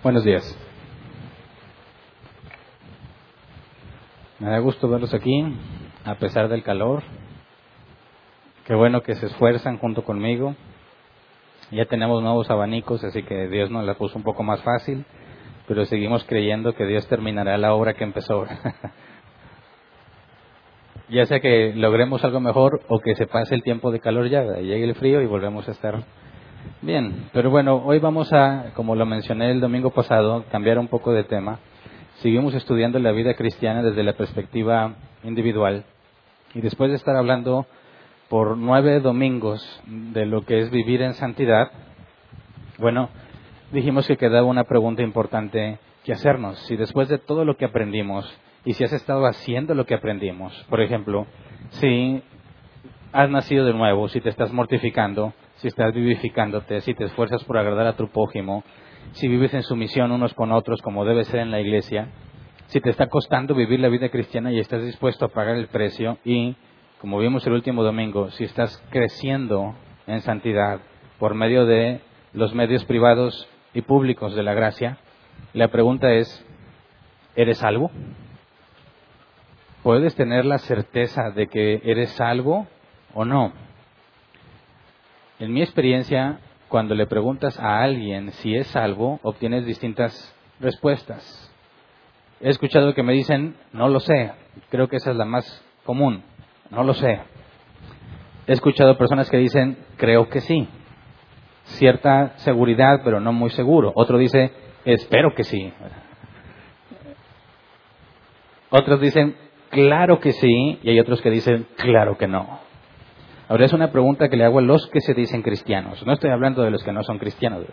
Buenos días. Me da gusto verlos aquí, a pesar del calor. Qué bueno que se esfuerzan junto conmigo. Ya tenemos nuevos abanicos, así que Dios nos la puso un poco más fácil, pero seguimos creyendo que Dios terminará la obra que empezó. ya sea que logremos algo mejor o que se pase el tiempo de calor ya, llegue el frío y volvemos a estar bien. Pero bueno, hoy vamos a, como lo mencioné el domingo pasado, cambiar un poco de tema. Seguimos estudiando la vida cristiana desde la perspectiva individual y después de estar hablando por nueve domingos de lo que es vivir en santidad, bueno, dijimos que quedaba una pregunta importante que hacernos. Si después de todo lo que aprendimos y si has estado haciendo lo que aprendimos, por ejemplo, si has nacido de nuevo, si te estás mortificando, si estás vivificándote, si te esfuerzas por agradar a tu prójimo, si vives en sumisión unos con otros como debe ser en la iglesia, si te está costando vivir la vida cristiana y estás dispuesto a pagar el precio y como vimos el último domingo, si estás creciendo en santidad por medio de los medios privados y públicos de la gracia, la pregunta es, ¿eres salvo? ¿Puedes tener la certeza de que eres salvo o no? En mi experiencia, cuando le preguntas a alguien si es salvo, obtienes distintas respuestas. He escuchado que me dicen, no lo sé, creo que esa es la más común. No lo sé. He escuchado personas que dicen, creo que sí. Cierta seguridad, pero no muy seguro. Otro dice, espero que sí. Otros dicen, claro que sí. Y hay otros que dicen, claro que no. Ahora es una pregunta que le hago a los que se dicen cristianos. No estoy hablando de los que no son cristianos.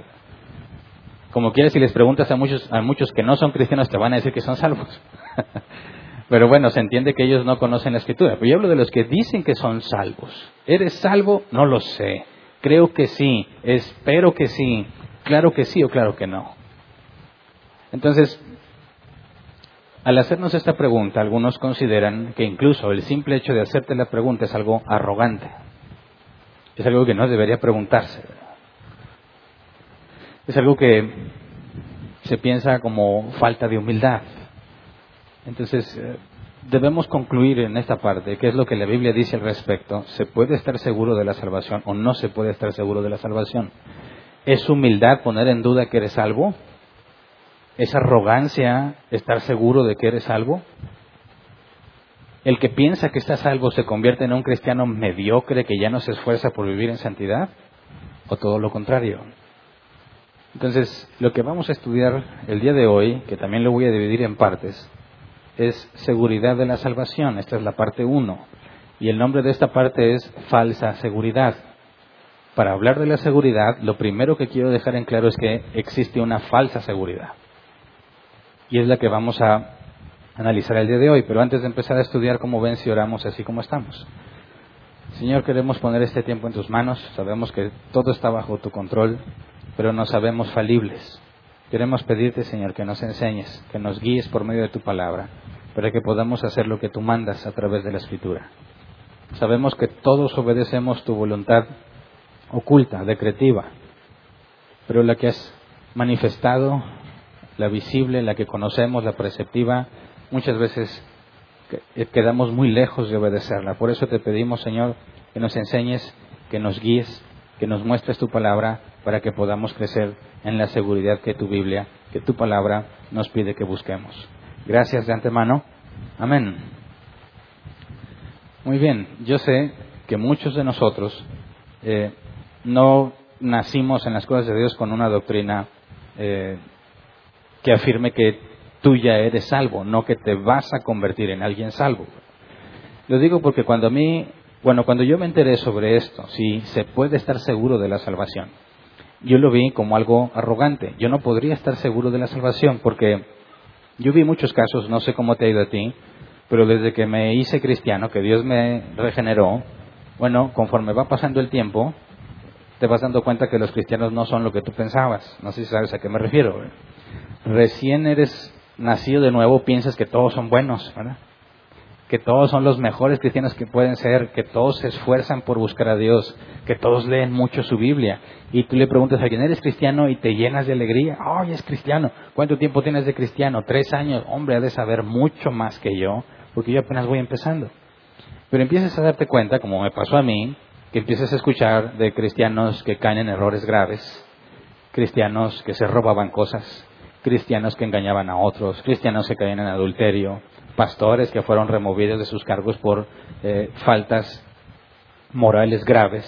Como quieres, si les preguntas a muchos, a muchos que no son cristianos, te van a decir que son salvos. Pero bueno, se entiende que ellos no conocen la escritura. Pero yo hablo de los que dicen que son salvos. ¿Eres salvo? No lo sé. Creo que sí. Espero que sí. Claro que sí o claro que no. Entonces, al hacernos esta pregunta, algunos consideran que incluso el simple hecho de hacerte la pregunta es algo arrogante. Es algo que no debería preguntarse. Es algo que se piensa como falta de humildad. Entonces, eh, debemos concluir en esta parte qué es lo que la Biblia dice al respecto. ¿Se puede estar seguro de la salvación o no se puede estar seguro de la salvación? ¿Es humildad poner en duda que eres salvo? ¿Es arrogancia estar seguro de que eres salvo? ¿El que piensa que está salvo se convierte en un cristiano mediocre que ya no se esfuerza por vivir en santidad? ¿O todo lo contrario? Entonces, lo que vamos a estudiar el día de hoy, que también lo voy a dividir en partes, es seguridad de la salvación. Esta es la parte 1. Y el nombre de esta parte es falsa seguridad. Para hablar de la seguridad, lo primero que quiero dejar en claro es que existe una falsa seguridad. Y es la que vamos a analizar el día de hoy. Pero antes de empezar a estudiar, cómo ven si oramos así como estamos? Señor, queremos poner este tiempo en tus manos. Sabemos que todo está bajo tu control, pero no sabemos falibles. Queremos pedirte, Señor, que nos enseñes, que nos guíes por medio de tu palabra, para que podamos hacer lo que tú mandas a través de la Escritura. Sabemos que todos obedecemos tu voluntad oculta, decretiva, pero la que has manifestado, la visible, la que conocemos, la preceptiva, muchas veces quedamos muy lejos de obedecerla. Por eso te pedimos, Señor, que nos enseñes, que nos guíes, que nos muestres tu palabra para que podamos crecer en la seguridad que tu Biblia, que tu palabra nos pide que busquemos. Gracias de antemano. Amén. Muy bien, yo sé que muchos de nosotros eh, no nacimos en las cosas de Dios con una doctrina eh, que afirme que tú ya eres salvo, no que te vas a convertir en alguien salvo. Lo digo porque cuando a mí, bueno, cuando yo me enteré sobre esto, si se puede estar seguro de la salvación, yo lo vi como algo arrogante. Yo no podría estar seguro de la salvación porque yo vi muchos casos, no sé cómo te ha ido a ti, pero desde que me hice cristiano, que Dios me regeneró, bueno, conforme va pasando el tiempo, te vas dando cuenta que los cristianos no son lo que tú pensabas. No sé si sabes a qué me refiero. Recién eres nacido de nuevo, piensas que todos son buenos, ¿verdad? que todos son los mejores cristianos que pueden ser, que todos se esfuerzan por buscar a Dios, que todos leen mucho su Biblia. Y tú le preguntas a alguien, ¿eres cristiano? Y te llenas de alegría. ¡Ay, es cristiano! ¿Cuánto tiempo tienes de cristiano? Tres años. Hombre, ha de saber mucho más que yo, porque yo apenas voy empezando. Pero empiezas a darte cuenta, como me pasó a mí, que empiezas a escuchar de cristianos que caen en errores graves, cristianos que se robaban cosas, cristianos que engañaban a otros, cristianos que caían en adulterio, pastores que fueron removidos de sus cargos por eh, faltas morales graves,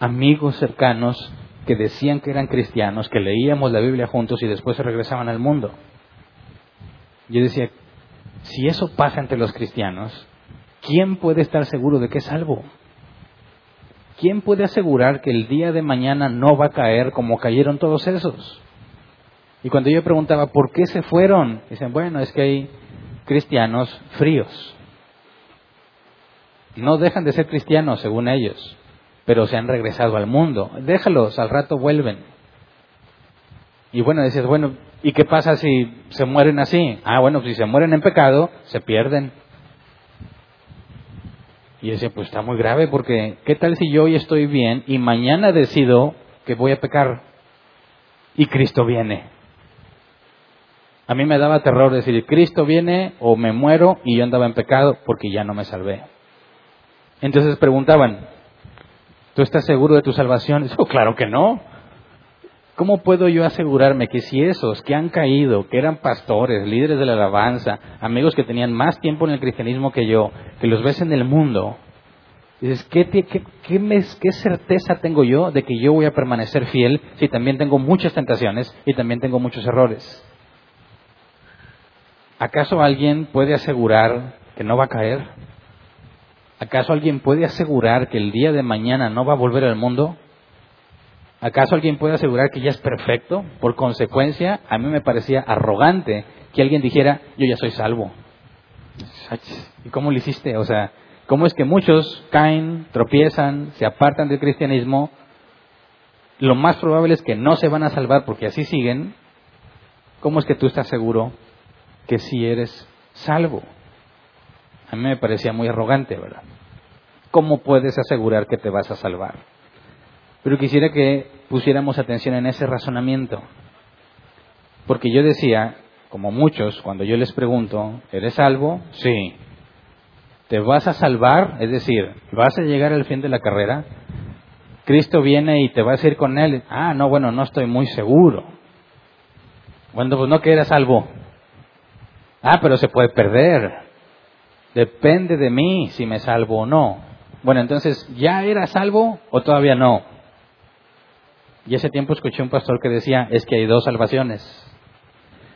amigos cercanos que decían que eran cristianos, que leíamos la Biblia juntos y después se regresaban al mundo. Yo decía, si eso pasa entre los cristianos, ¿quién puede estar seguro de que es salvo? ¿Quién puede asegurar que el día de mañana no va a caer como cayeron todos esos? Y cuando yo preguntaba, ¿por qué se fueron? Dicen, bueno, es que hay cristianos fríos. No dejan de ser cristianos, según ellos, pero se han regresado al mundo. Déjalos, al rato vuelven. Y bueno, dices, bueno, ¿y qué pasa si se mueren así? Ah, bueno, si se mueren en pecado, se pierden. Y yo decía, pues está muy grave porque ¿qué tal si yo hoy estoy bien y mañana decido que voy a pecar y Cristo viene? A mí me daba terror decir, Cristo viene o me muero y yo andaba en pecado porque ya no me salvé. Entonces preguntaban, ¿tú estás seguro de tu salvación? Oh, claro que no. ¿Cómo puedo yo asegurarme que si esos que han caído, que eran pastores, líderes de la alabanza, amigos que tenían más tiempo en el cristianismo que yo, que los ves en el mundo, dices, ¿qué, qué, qué certeza tengo yo de que yo voy a permanecer fiel si también tengo muchas tentaciones y también tengo muchos errores? ¿Acaso alguien puede asegurar que no va a caer? ¿Acaso alguien puede asegurar que el día de mañana no va a volver al mundo? ¿Acaso alguien puede asegurar que ya es perfecto? Por consecuencia, a mí me parecía arrogante que alguien dijera, yo ya soy salvo. ¿Y cómo lo hiciste? O sea, ¿cómo es que muchos caen, tropiezan, se apartan del cristianismo? Lo más probable es que no se van a salvar porque así siguen. ¿Cómo es que tú estás seguro que si eres salvo. A mí me parecía muy arrogante, ¿verdad? ¿Cómo puedes asegurar que te vas a salvar? Pero quisiera que pusiéramos atención en ese razonamiento. Porque yo decía, como muchos, cuando yo les pregunto, ¿eres salvo? Sí. ¿Te vas a salvar? Es decir, ¿vas a llegar al fin de la carrera? Cristo viene y te vas a ir con Él. Ah, no, bueno, no estoy muy seguro. Bueno, pues no que eres salvo. Ah, pero se puede perder. Depende de mí si me salvo o no. Bueno, entonces, ¿ya era salvo o todavía no? Y ese tiempo escuché un pastor que decía, es que hay dos salvaciones.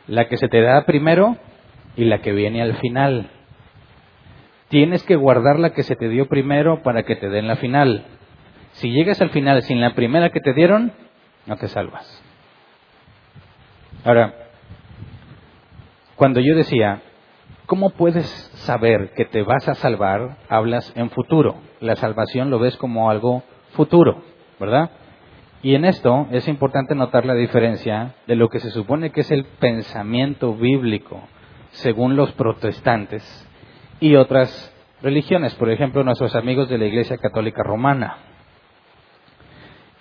La que se te da primero y la que viene al final. Tienes que guardar la que se te dio primero para que te den la final. Si llegas al final sin la primera que te dieron, no te salvas. Ahora, cuando yo decía, ¿cómo puedes saber que te vas a salvar? Hablas en futuro. La salvación lo ves como algo futuro, ¿verdad? Y en esto es importante notar la diferencia de lo que se supone que es el pensamiento bíblico según los protestantes y otras religiones, por ejemplo, nuestros amigos de la Iglesia Católica Romana.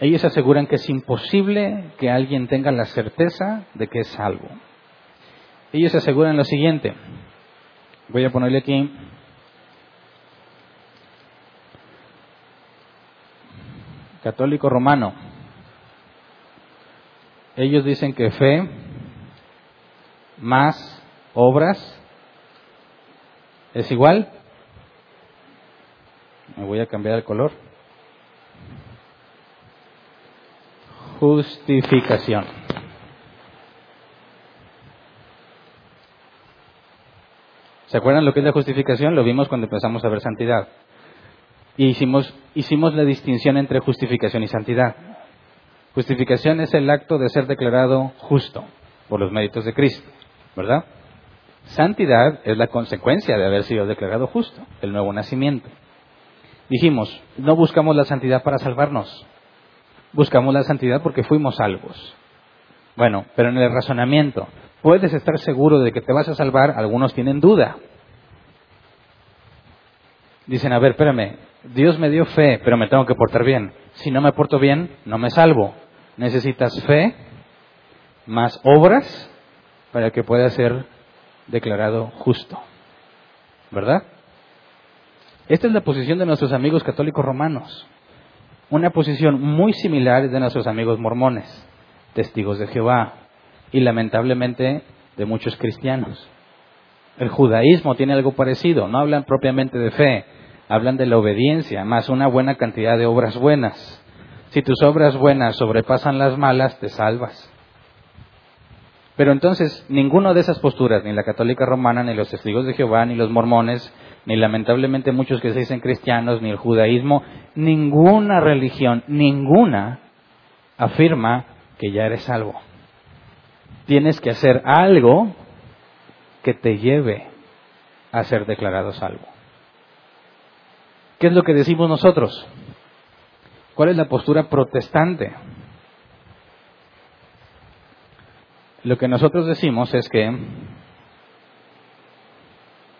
Ellos aseguran que es imposible que alguien tenga la certeza de que es salvo ellos aseguran lo siguiente. Voy a ponerle aquí. Católico romano. Ellos dicen que fe más obras es igual. Me voy a cambiar el color. Justificación. ¿Se acuerdan lo que es la justificación? Lo vimos cuando empezamos a ver santidad. Y hicimos, hicimos la distinción entre justificación y santidad. Justificación es el acto de ser declarado justo por los méritos de Cristo, ¿verdad? Santidad es la consecuencia de haber sido declarado justo, el nuevo nacimiento. Dijimos, no buscamos la santidad para salvarnos, buscamos la santidad porque fuimos salvos. Bueno, pero en el razonamiento, puedes estar seguro de que te vas a salvar, algunos tienen duda. Dicen, a ver, espérame, Dios me dio fe, pero me tengo que portar bien. Si no me porto bien, no me salvo. Necesitas fe más obras para que pueda ser declarado justo. ¿Verdad? Esta es la posición de nuestros amigos católicos romanos. Una posición muy similar de nuestros amigos mormones, testigos de Jehová y lamentablemente de muchos cristianos. El judaísmo tiene algo parecido, no hablan propiamente de fe, hablan de la obediencia, más una buena cantidad de obras buenas. Si tus obras buenas sobrepasan las malas, te salvas. Pero entonces, ninguna de esas posturas, ni la católica romana, ni los testigos de Jehová, ni los mormones, ni lamentablemente muchos que se dicen cristianos, ni el judaísmo, ninguna religión, ninguna afirma que ya eres salvo. Tienes que hacer algo que te lleve a ser declarado salvo. ¿Qué es lo que decimos nosotros? ¿Cuál es la postura protestante? Lo que nosotros decimos es que,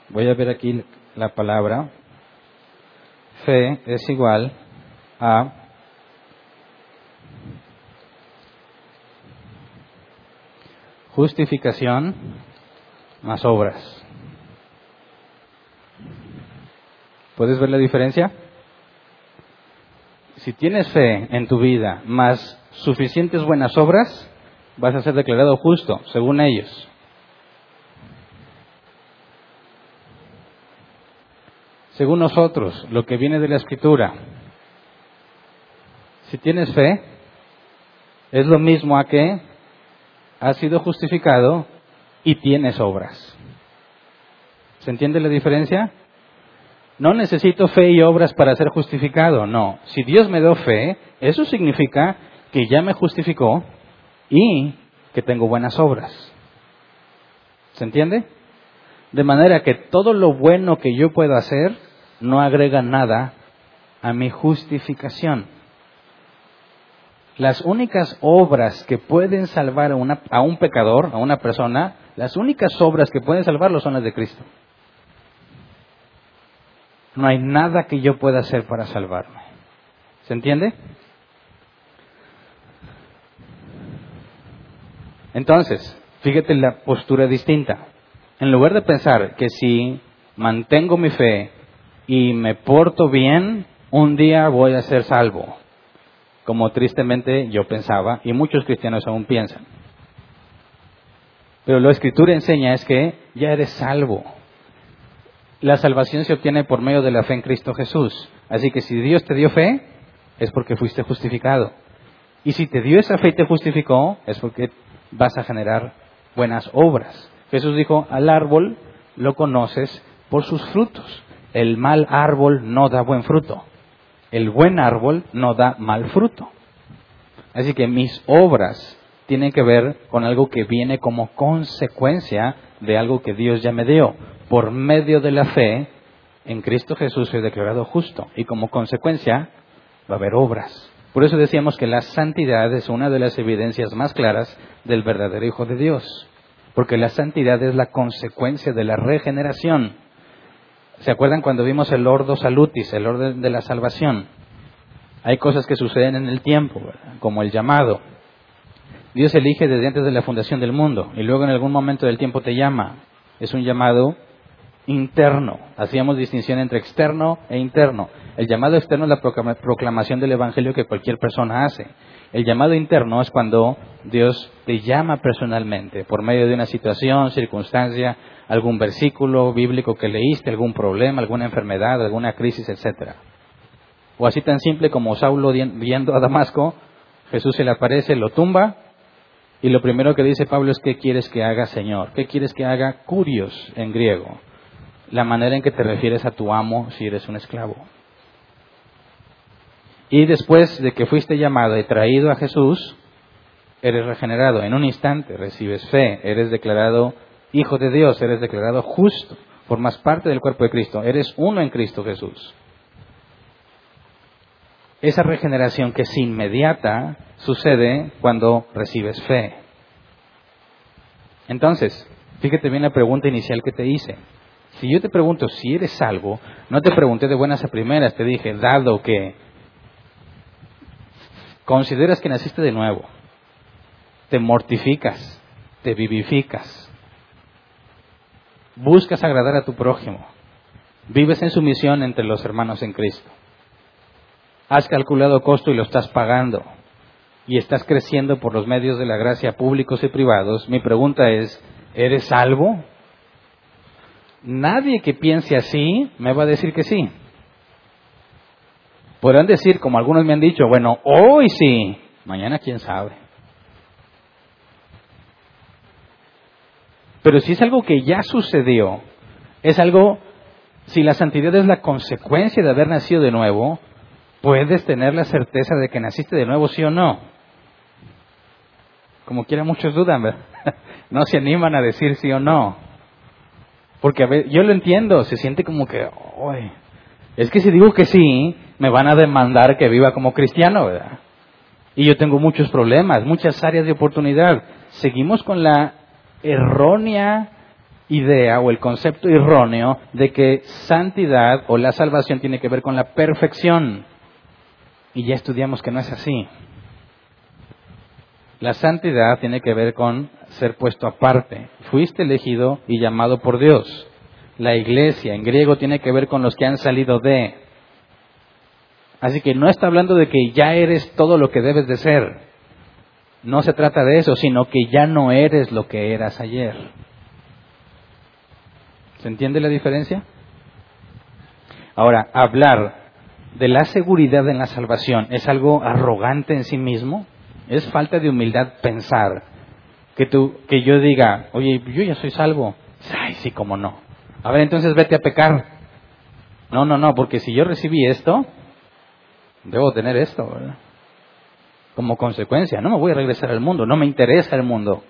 voy a ver aquí la palabra, fe es igual a justificación más obras. ¿Puedes ver la diferencia? Si tienes fe en tu vida más suficientes buenas obras, vas a ser declarado justo, según ellos. Según nosotros, lo que viene de la escritura, si tienes fe, es lo mismo a que has sido justificado y tienes obras. ¿Se entiende la diferencia? No necesito fe y obras para ser justificado, no. Si Dios me dio fe, eso significa que ya me justificó y que tengo buenas obras. ¿Se entiende? De manera que todo lo bueno que yo puedo hacer no agrega nada a mi justificación. Las únicas obras que pueden salvar a, un pecador, a una persona, las únicas obras que pueden salvarlo son las de Cristo. No hay nada que yo pueda hacer para salvarme. ¿Se entiende? Entonces, fíjate la postura distinta. En lugar de pensar que si mantengo mi fe y me porto bien, un día voy a ser salvo, como tristemente yo pensaba y muchos cristianos aún piensan. Pero la escritura enseña es que ya eres salvo. La salvación se obtiene por medio de la fe en Cristo Jesús. Así que si Dios te dio fe, es porque fuiste justificado. Y si te dio esa fe y te justificó, es porque vas a generar buenas obras. Jesús dijo, al árbol lo conoces por sus frutos. El mal árbol no da buen fruto. El buen árbol no da mal fruto. Así que mis obras tienen que ver con algo que viene como consecuencia de algo que Dios ya me dio. Por medio de la fe, en Cristo Jesús soy declarado justo y como consecuencia va a haber obras. Por eso decíamos que la santidad es una de las evidencias más claras del verdadero Hijo de Dios, porque la santidad es la consecuencia de la regeneración. ¿Se acuerdan cuando vimos el ordo salutis, el orden de la salvación? Hay cosas que suceden en el tiempo, como el llamado. Dios elige desde antes de la fundación del mundo y luego en algún momento del tiempo te llama. Es un llamado interno. Hacíamos distinción entre externo e interno. El llamado externo es la proclamación del Evangelio que cualquier persona hace. El llamado interno es cuando Dios te llama personalmente por medio de una situación, circunstancia, algún versículo bíblico que leíste, algún problema, alguna enfermedad, alguna crisis, etc. O así tan simple como Saulo viendo a Damasco, Jesús se le aparece, lo tumba y lo primero que dice Pablo es ¿qué quieres que haga, Señor? ¿Qué quieres que haga? Curios en griego la manera en que te refieres a tu amo si eres un esclavo. Y después de que fuiste llamado y traído a Jesús, eres regenerado. En un instante recibes fe, eres declarado hijo de Dios, eres declarado justo, formas parte del cuerpo de Cristo, eres uno en Cristo Jesús. Esa regeneración que es inmediata sucede cuando recibes fe. Entonces, fíjate bien la pregunta inicial que te hice. Si yo te pregunto si eres salvo, no te pregunté de buenas a primeras, te dije, dado que consideras que naciste de nuevo, te mortificas, te vivificas, buscas agradar a tu prójimo, vives en sumisión entre los hermanos en Cristo, has calculado costo y lo estás pagando y estás creciendo por los medios de la gracia públicos y privados, mi pregunta es, ¿eres salvo? Nadie que piense así me va a decir que sí. Podrán decir, como algunos me han dicho, bueno, hoy sí, mañana quién sabe. Pero si es algo que ya sucedió, es algo, si la santidad es la consecuencia de haber nacido de nuevo, puedes tener la certeza de que naciste de nuevo, sí o no. Como quiera muchos dudan, ¿verdad? no se animan a decir sí o no. Porque a ver, yo lo entiendo, se siente como que, es que si digo que sí, me van a demandar que viva como cristiano, ¿verdad? Y yo tengo muchos problemas, muchas áreas de oportunidad. Seguimos con la errónea idea o el concepto erróneo de que santidad o la salvación tiene que ver con la perfección. Y ya estudiamos que no es así. La santidad tiene que ver con ser puesto aparte. Fuiste elegido y llamado por Dios. La iglesia en griego tiene que ver con los que han salido de. Así que no está hablando de que ya eres todo lo que debes de ser. No se trata de eso, sino que ya no eres lo que eras ayer. ¿Se entiende la diferencia? Ahora, hablar de la seguridad en la salvación es algo arrogante en sí mismo. Es falta de humildad pensar que tú, que yo diga, oye, yo ya soy salvo. Ay, sí, cómo no. A ver, entonces vete a pecar. No, no, no, porque si yo recibí esto, debo tener esto, ¿verdad? Como consecuencia, no me voy a regresar al mundo, no me interesa el mundo.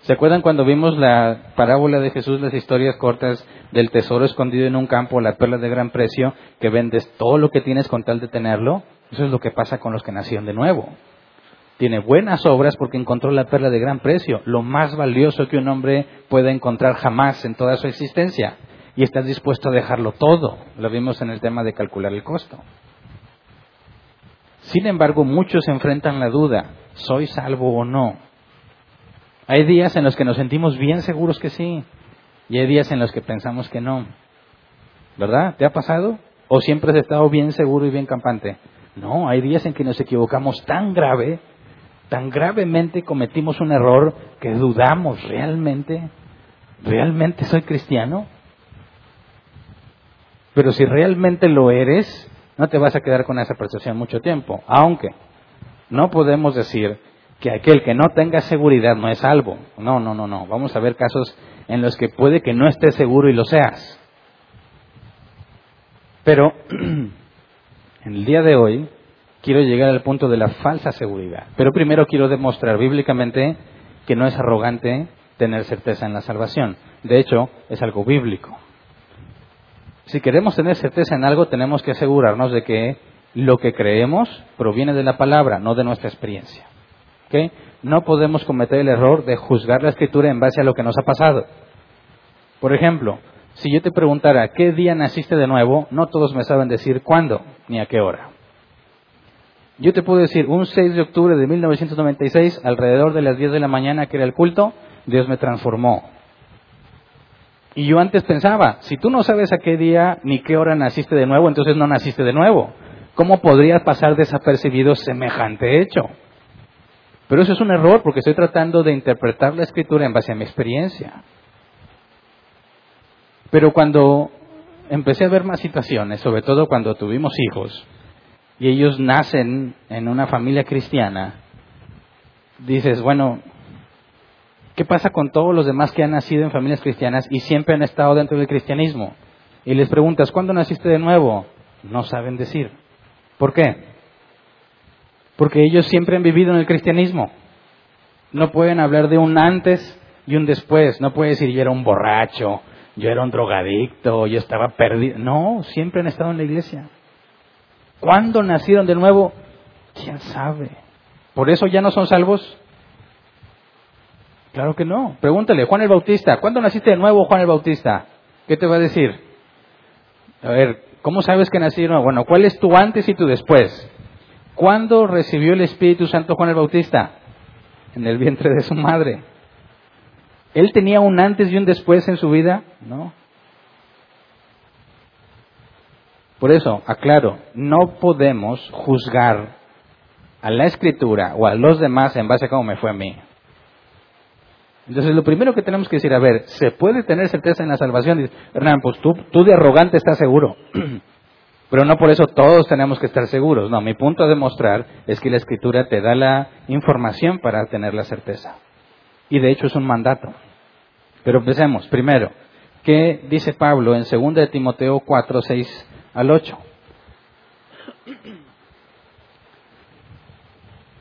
¿Se acuerdan cuando vimos la parábola de Jesús, las historias cortas del tesoro escondido en un campo, la perla de gran precio, que vendes todo lo que tienes con tal de tenerlo? Eso es lo que pasa con los que nacieron de nuevo. Tiene buenas obras porque encontró la perla de gran precio, lo más valioso que un hombre puede encontrar jamás en toda su existencia. Y estás dispuesto a dejarlo todo. Lo vimos en el tema de calcular el costo. Sin embargo, muchos enfrentan la duda, ¿soy salvo o no? Hay días en los que nos sentimos bien seguros que sí, y hay días en los que pensamos que no. ¿Verdad? ¿Te ha pasado? ¿O siempre has estado bien seguro y bien campante? No, hay días en que nos equivocamos tan grave tan gravemente cometimos un error que dudamos realmente, ¿realmente soy cristiano? Pero si realmente lo eres, no te vas a quedar con esa percepción mucho tiempo, aunque no podemos decir que aquel que no tenga seguridad no es salvo. No, no, no, no. Vamos a ver casos en los que puede que no estés seguro y lo seas. Pero en el día de hoy quiero llegar al punto de la falsa seguridad. Pero primero quiero demostrar bíblicamente que no es arrogante tener certeza en la salvación. De hecho, es algo bíblico. Si queremos tener certeza en algo, tenemos que asegurarnos de que lo que creemos proviene de la palabra, no de nuestra experiencia. No podemos cometer el error de juzgar la escritura en base a lo que nos ha pasado. Por ejemplo, si yo te preguntara qué día naciste de nuevo, no todos me saben decir cuándo ni a qué hora. Yo te puedo decir, un 6 de octubre de 1996, alrededor de las 10 de la mañana, que era el culto, Dios me transformó. Y yo antes pensaba, si tú no sabes a qué día ni qué hora naciste de nuevo, entonces no naciste de nuevo. ¿Cómo podrías pasar desapercibido semejante hecho? Pero eso es un error porque estoy tratando de interpretar la escritura en base a mi experiencia. Pero cuando empecé a ver más situaciones, sobre todo cuando tuvimos hijos, y ellos nacen en una familia cristiana, dices, bueno, ¿qué pasa con todos los demás que han nacido en familias cristianas y siempre han estado dentro del cristianismo? Y les preguntas, ¿cuándo naciste de nuevo? No saben decir. ¿Por qué? Porque ellos siempre han vivido en el cristianismo. No pueden hablar de un antes y un después. No puede decir yo era un borracho, yo era un drogadicto, yo estaba perdido. No, siempre han estado en la iglesia. ¿Cuándo nacieron de nuevo? ¿Quién sabe? ¿Por eso ya no son salvos? Claro que no. Pregúntale, Juan el Bautista, ¿cuándo naciste de nuevo, Juan el Bautista? ¿Qué te va a decir? A ver, ¿cómo sabes que nací de nuevo? Bueno, ¿cuál es tu antes y tu después? ¿Cuándo recibió el Espíritu Santo Juan el Bautista? En el vientre de su madre. ¿Él tenía un antes y un después en su vida? No. Por eso, aclaro, no podemos juzgar a la escritura o a los demás en base a cómo me fue a mí. Entonces, lo primero que tenemos que decir, a ver, ¿se puede tener certeza en la salvación? Hernán, pues tú, tú de arrogante estás seguro. Pero no por eso todos tenemos que estar seguros. No, mi punto a demostrar es que la escritura te da la información para tener la certeza. Y de hecho es un mandato. Pero empecemos. Primero, ¿qué dice Pablo en 2 de Timoteo 4, 6 al 8?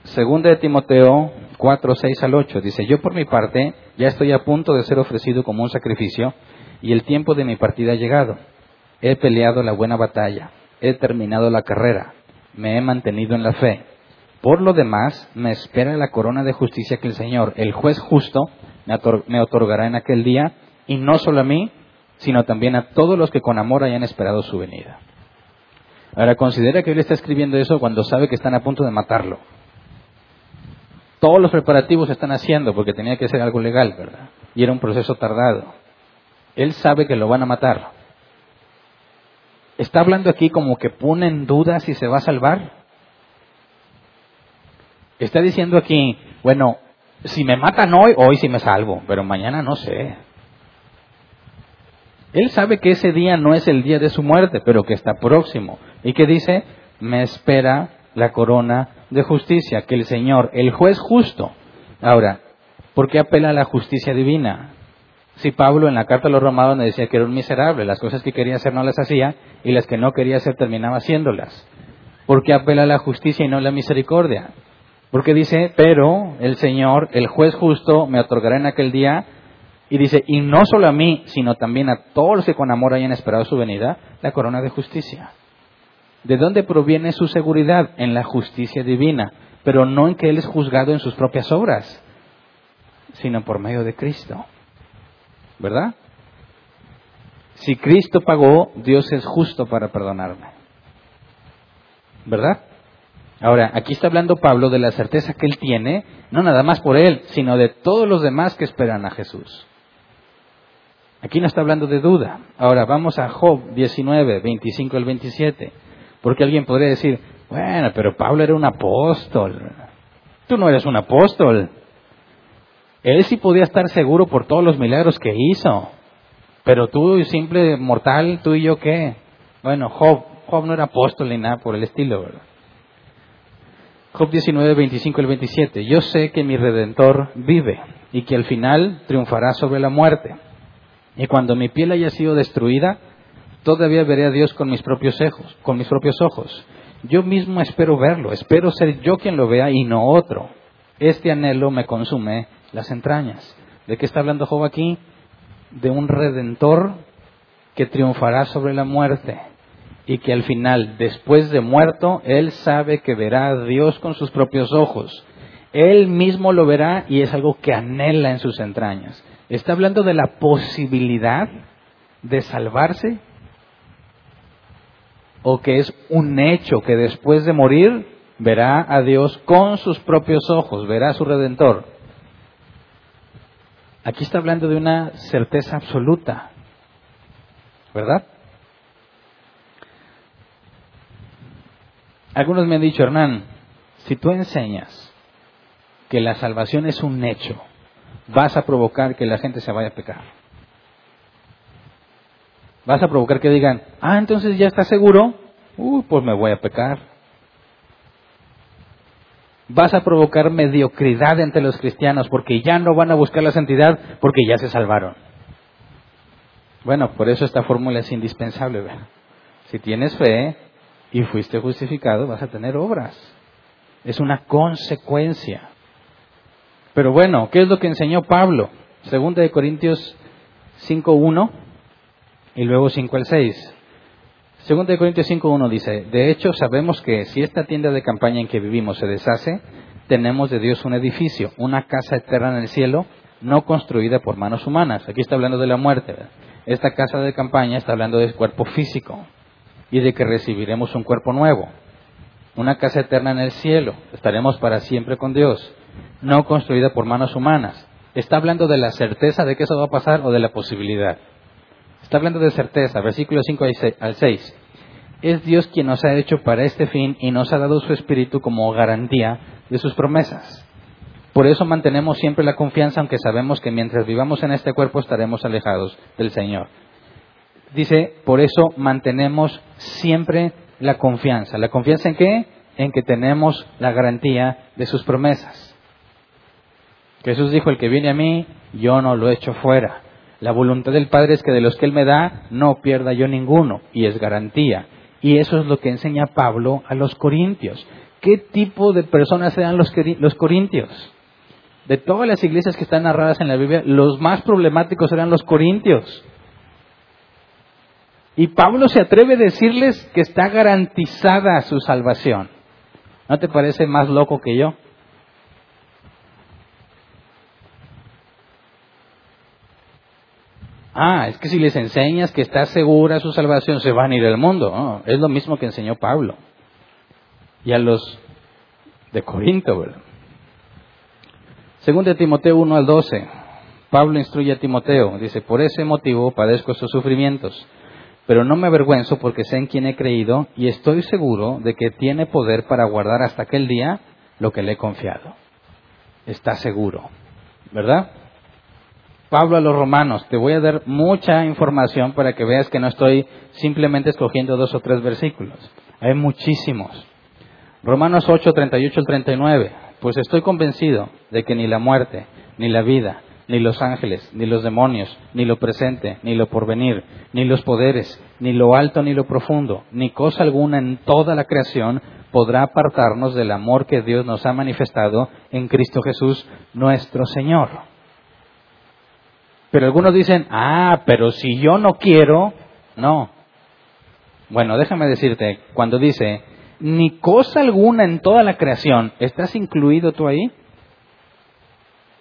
Segunda de Timoteo 4, 6 al 8 dice, yo por mi parte ya estoy a punto de ser ofrecido como un sacrificio y el tiempo de mi partida ha llegado. He peleado la buena batalla, he terminado la carrera, me he mantenido en la fe. Por lo demás, me espera la corona de justicia que el Señor, el juez justo, me otorgará en aquel día, y no solo a mí, sino también a todos los que con amor hayan esperado su venida. Ahora, considera que él está escribiendo eso cuando sabe que están a punto de matarlo. Todos los preparativos se están haciendo porque tenía que ser algo legal, ¿verdad? Y era un proceso tardado. Él sabe que lo van a matar. ¿Está hablando aquí como que pone en duda si se va a salvar? Está diciendo aquí, bueno, si me matan hoy, hoy sí me salvo, pero mañana no sé. Él sabe que ese día no es el día de su muerte, pero que está próximo. ¿Y que dice? Me espera la corona de justicia, que el Señor, el juez justo. Ahora, ¿por qué apela a la justicia divina? Si Pablo en la carta a los romanos decía que era un miserable, las cosas que quería hacer no las hacía y las que no quería hacer terminaba haciéndolas. ¿Por qué apela a la justicia y no a la misericordia? Porque dice, pero el Señor, el juez justo, me otorgará en aquel día, y dice, y no solo a mí, sino también a todos los que con amor hayan esperado su venida, la corona de justicia. ¿De dónde proviene su seguridad? En la justicia divina, pero no en que Él es juzgado en sus propias obras, sino por medio de Cristo. ¿Verdad? Si Cristo pagó, Dios es justo para perdonarme. ¿Verdad? Ahora, aquí está hablando Pablo de la certeza que él tiene, no nada más por él, sino de todos los demás que esperan a Jesús. Aquí no está hablando de duda. Ahora, vamos a Job 19, 25 al 27. Porque alguien podría decir, bueno, pero Pablo era un apóstol. Tú no eres un apóstol. Él sí podía estar seguro por todos los milagros que hizo. Pero tú, simple mortal, tú y yo qué. Bueno, Job, Job no era apóstol ni nada por el estilo, ¿verdad? Job 19, 25 al 27. Yo sé que mi redentor vive y que al final triunfará sobre la muerte. Y cuando mi piel haya sido destruida, todavía veré a Dios con mis propios ojos, con mis propios ojos. Yo mismo espero verlo, espero ser yo quien lo vea y no otro. Este anhelo me consume las entrañas. ¿De qué está hablando Job aquí? De un redentor que triunfará sobre la muerte y que al final, después de muerto, él sabe que verá a Dios con sus propios ojos. Él mismo lo verá y es algo que anhela en sus entrañas. Está hablando de la posibilidad de salvarse o que es un hecho que después de morir verá a Dios con sus propios ojos, verá a su redentor. Aquí está hablando de una certeza absoluta, ¿verdad? Algunos me han dicho, Hernán, si tú enseñas que la salvación es un hecho, vas a provocar que la gente se vaya a pecar. Vas a provocar que digan, ah, entonces ya estás seguro, uh, pues me voy a pecar. Vas a provocar mediocridad entre los cristianos porque ya no van a buscar la santidad porque ya se salvaron. Bueno, por eso esta fórmula es indispensable. ¿verdad? Si tienes fe, y fuiste justificado, vas a tener obras. es una consecuencia. Pero bueno, ¿qué es lo que enseñó Pablo? Segunda de Corintios 5.1 y luego 5 al 6. Segunda de Corintios 5.1 dice, de hecho sabemos que si esta tienda de campaña en que vivimos se deshace, tenemos de Dios un edificio, una casa eterna en el cielo, no construida por manos humanas. Aquí está hablando de la muerte. Esta casa de campaña está hablando del cuerpo físico y de que recibiremos un cuerpo nuevo, una casa eterna en el cielo, estaremos para siempre con Dios, no construida por manos humanas. ¿Está hablando de la certeza de que eso va a pasar o de la posibilidad? Está hablando de certeza, versículo 5 al 6. Es Dios quien nos ha hecho para este fin y nos ha dado su Espíritu como garantía de sus promesas. Por eso mantenemos siempre la confianza, aunque sabemos que mientras vivamos en este cuerpo estaremos alejados del Señor. Dice, por eso mantenemos siempre la confianza. ¿La confianza en qué? En que tenemos la garantía de sus promesas. Jesús dijo, el que viene a mí, yo no lo echo fuera. La voluntad del Padre es que de los que Él me da, no pierda yo ninguno, y es garantía. Y eso es lo que enseña Pablo a los corintios. ¿Qué tipo de personas eran los, corintios? De todas las iglesias que están narradas en la Biblia, los más problemáticos eran los corintios. Y Pablo se atreve a decirles que está garantizada su salvación. ¿No te parece más loco que yo? Ah, es que si les enseñas que está segura su salvación, se van a ir del mundo. es lo mismo que enseñó Pablo. Y a los de Corinto, ¿verdad? Según de Timoteo 1 al 12, Pablo instruye a Timoteo, dice, por ese motivo padezco estos sufrimientos, pero no me avergüenzo porque sé en quién he creído y estoy seguro de que tiene poder para guardar hasta aquel día lo que le he confiado. Está seguro, ¿verdad? Pablo a los romanos. Te voy a dar mucha información para que veas que no estoy simplemente escogiendo dos o tres versículos. Hay muchísimos. Romanos 8, 38 al 39. Pues estoy convencido de que ni la muerte, ni la vida, ni los ángeles, ni los demonios, ni lo presente, ni lo porvenir, ni los poderes, ni lo alto, ni lo profundo, ni cosa alguna en toda la creación podrá apartarnos del amor que Dios nos ha manifestado en Cristo Jesús, nuestro Señor. Pero algunos dicen, ah, pero si yo no quiero, no. Bueno, déjame decirte, cuando dice, ni cosa alguna en toda la creación, ¿estás incluido tú ahí?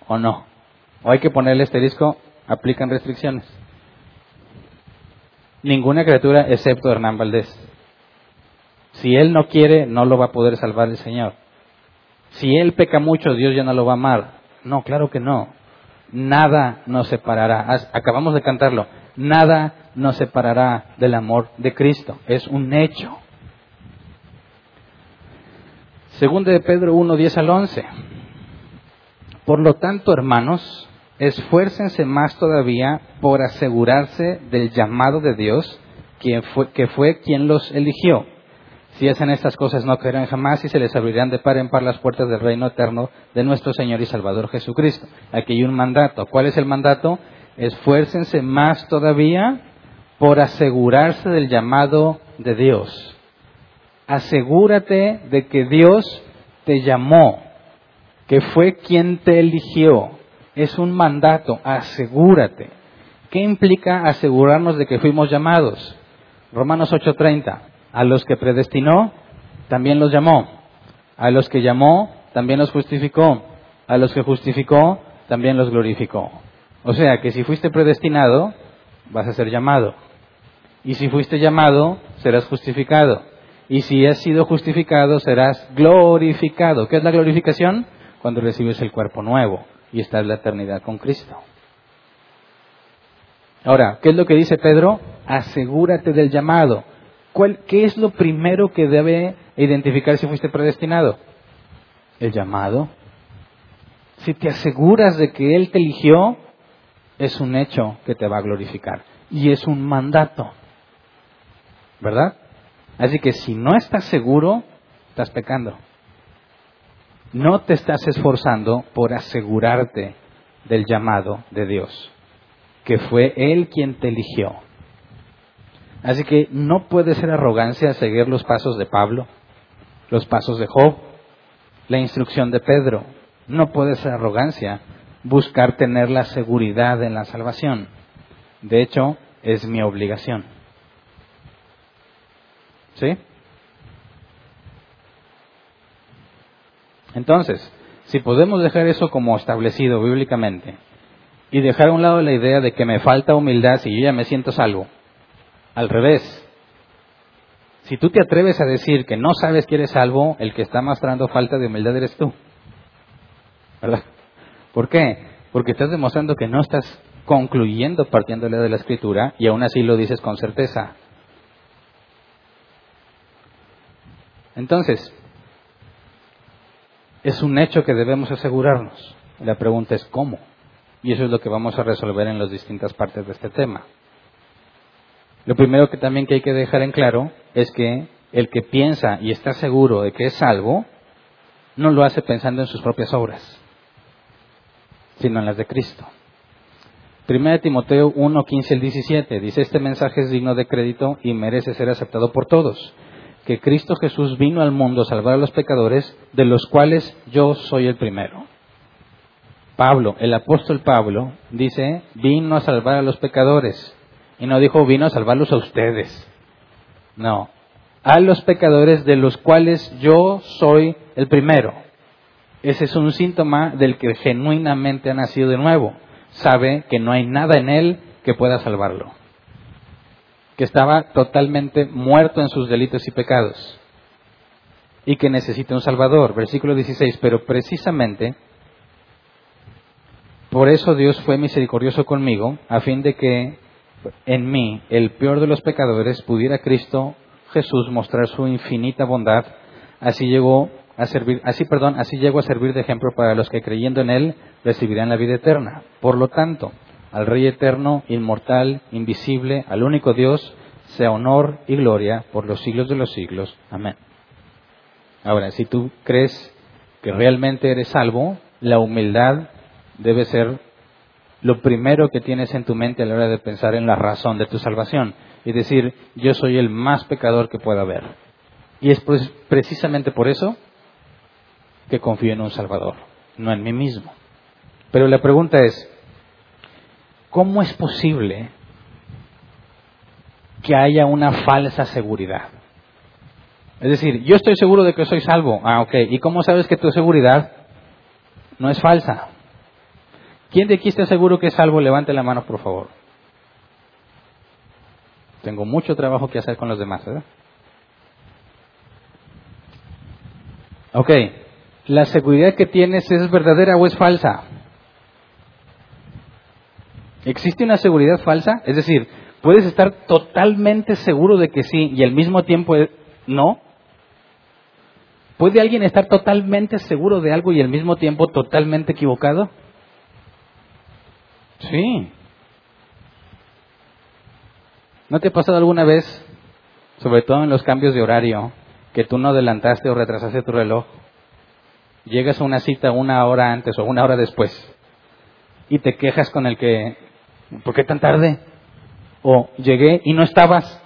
¿O no? ¿O hay que ponerle este disco, aplican restricciones? Ninguna criatura excepto Hernán Valdés. Si él no quiere, no lo va a poder salvar el Señor. Si él peca mucho, Dios ya no lo va a amar. No, claro que no nada nos separará. Acabamos de cantarlo. Nada nos separará del amor de Cristo. Es un hecho. Segundo de Pedro 1, 10 al 11. Por lo tanto, hermanos, esfuércense más todavía por asegurarse del llamado de Dios, quien fue, que fue quien los eligió si hacen estas cosas no caerán jamás y se les abrirán de par en par las puertas del reino eterno de nuestro Señor y Salvador Jesucristo. Aquí hay un mandato. ¿Cuál es el mandato? Esfuércense más todavía por asegurarse del llamado de Dios. Asegúrate de que Dios te llamó, que fue quien te eligió. Es un mandato, asegúrate. ¿Qué implica asegurarnos de que fuimos llamados? Romanos 8:30. A los que predestinó, también los llamó. A los que llamó, también los justificó. A los que justificó, también los glorificó. O sea que si fuiste predestinado, vas a ser llamado. Y si fuiste llamado, serás justificado. Y si has sido justificado, serás glorificado. ¿Qué es la glorificación? Cuando recibes el cuerpo nuevo y estás en la eternidad con Cristo. Ahora, ¿qué es lo que dice Pedro? Asegúrate del llamado. ¿Qué es lo primero que debe identificar si fuiste predestinado? El llamado. Si te aseguras de que Él te eligió, es un hecho que te va a glorificar. Y es un mandato. ¿Verdad? Así que si no estás seguro, estás pecando. No te estás esforzando por asegurarte del llamado de Dios, que fue Él quien te eligió. Así que no puede ser arrogancia seguir los pasos de Pablo, los pasos de Job, la instrucción de Pedro. No puede ser arrogancia buscar tener la seguridad en la salvación. De hecho, es mi obligación. ¿Sí? Entonces, si podemos dejar eso como establecido bíblicamente y dejar a un lado la idea de que me falta humildad si yo ya me siento salvo, al revés, si tú te atreves a decir que no sabes que eres salvo, el que está mostrando falta de humildad eres tú. ¿Verdad? ¿Por qué? Porque estás demostrando que no estás concluyendo partiéndole de la escritura y aún así lo dices con certeza. Entonces, es un hecho que debemos asegurarnos. La pregunta es cómo. Y eso es lo que vamos a resolver en las distintas partes de este tema. Lo primero que también que hay que dejar en claro es que el que piensa y está seguro de que es salvo, no lo hace pensando en sus propias obras, sino en las de Cristo. Primera Timoteo 1, 15 al 17 dice, este mensaje es digno de crédito y merece ser aceptado por todos que Cristo Jesús vino al mundo a salvar a los pecadores, de los cuales yo soy el primero. Pablo, el apóstol Pablo, dice, vino a salvar a los pecadores. Y no dijo, vino a salvarlos a ustedes. No, a los pecadores de los cuales yo soy el primero. Ese es un síntoma del que genuinamente ha nacido de nuevo. Sabe que no hay nada en él que pueda salvarlo que estaba totalmente muerto en sus delitos y pecados y que necesita un Salvador. Versículo 16, pero precisamente por eso Dios fue misericordioso conmigo, a fin de que en mí, el peor de los pecadores, pudiera Cristo Jesús mostrar su infinita bondad. Así llegó a servir, así perdón, así llegó a servir de ejemplo para los que creyendo en él recibirán la vida eterna. Por lo tanto, al Rey eterno, inmortal, invisible, al único Dios, sea honor y gloria por los siglos de los siglos. Amén. Ahora, si tú crees que realmente eres salvo, la humildad debe ser lo primero que tienes en tu mente a la hora de pensar en la razón de tu salvación. Y decir, yo soy el más pecador que pueda haber. Y es precisamente por eso que confío en un Salvador, no en mí mismo. Pero la pregunta es, ¿cómo es posible que haya una falsa seguridad? Es decir, yo estoy seguro de que soy salvo. Ah, ok. ¿Y cómo sabes que tu seguridad no es falsa? ¿Quién de aquí está seguro que es salvo? Levante la mano, por favor. Tengo mucho trabajo que hacer con los demás, ¿verdad? Ok. ¿La seguridad que tienes es verdadera o es falsa? ¿Existe una seguridad falsa? Es decir, puedes estar totalmente seguro de que sí y al mismo tiempo no. ¿Puede alguien estar totalmente seguro de algo y al mismo tiempo totalmente equivocado? Sí. ¿No te ha pasado alguna vez, sobre todo en los cambios de horario, que tú no adelantaste o retrasaste tu reloj? Llegas a una cita una hora antes o una hora después y te quejas con el que ¿Por qué tan tarde? O llegué y no estabas.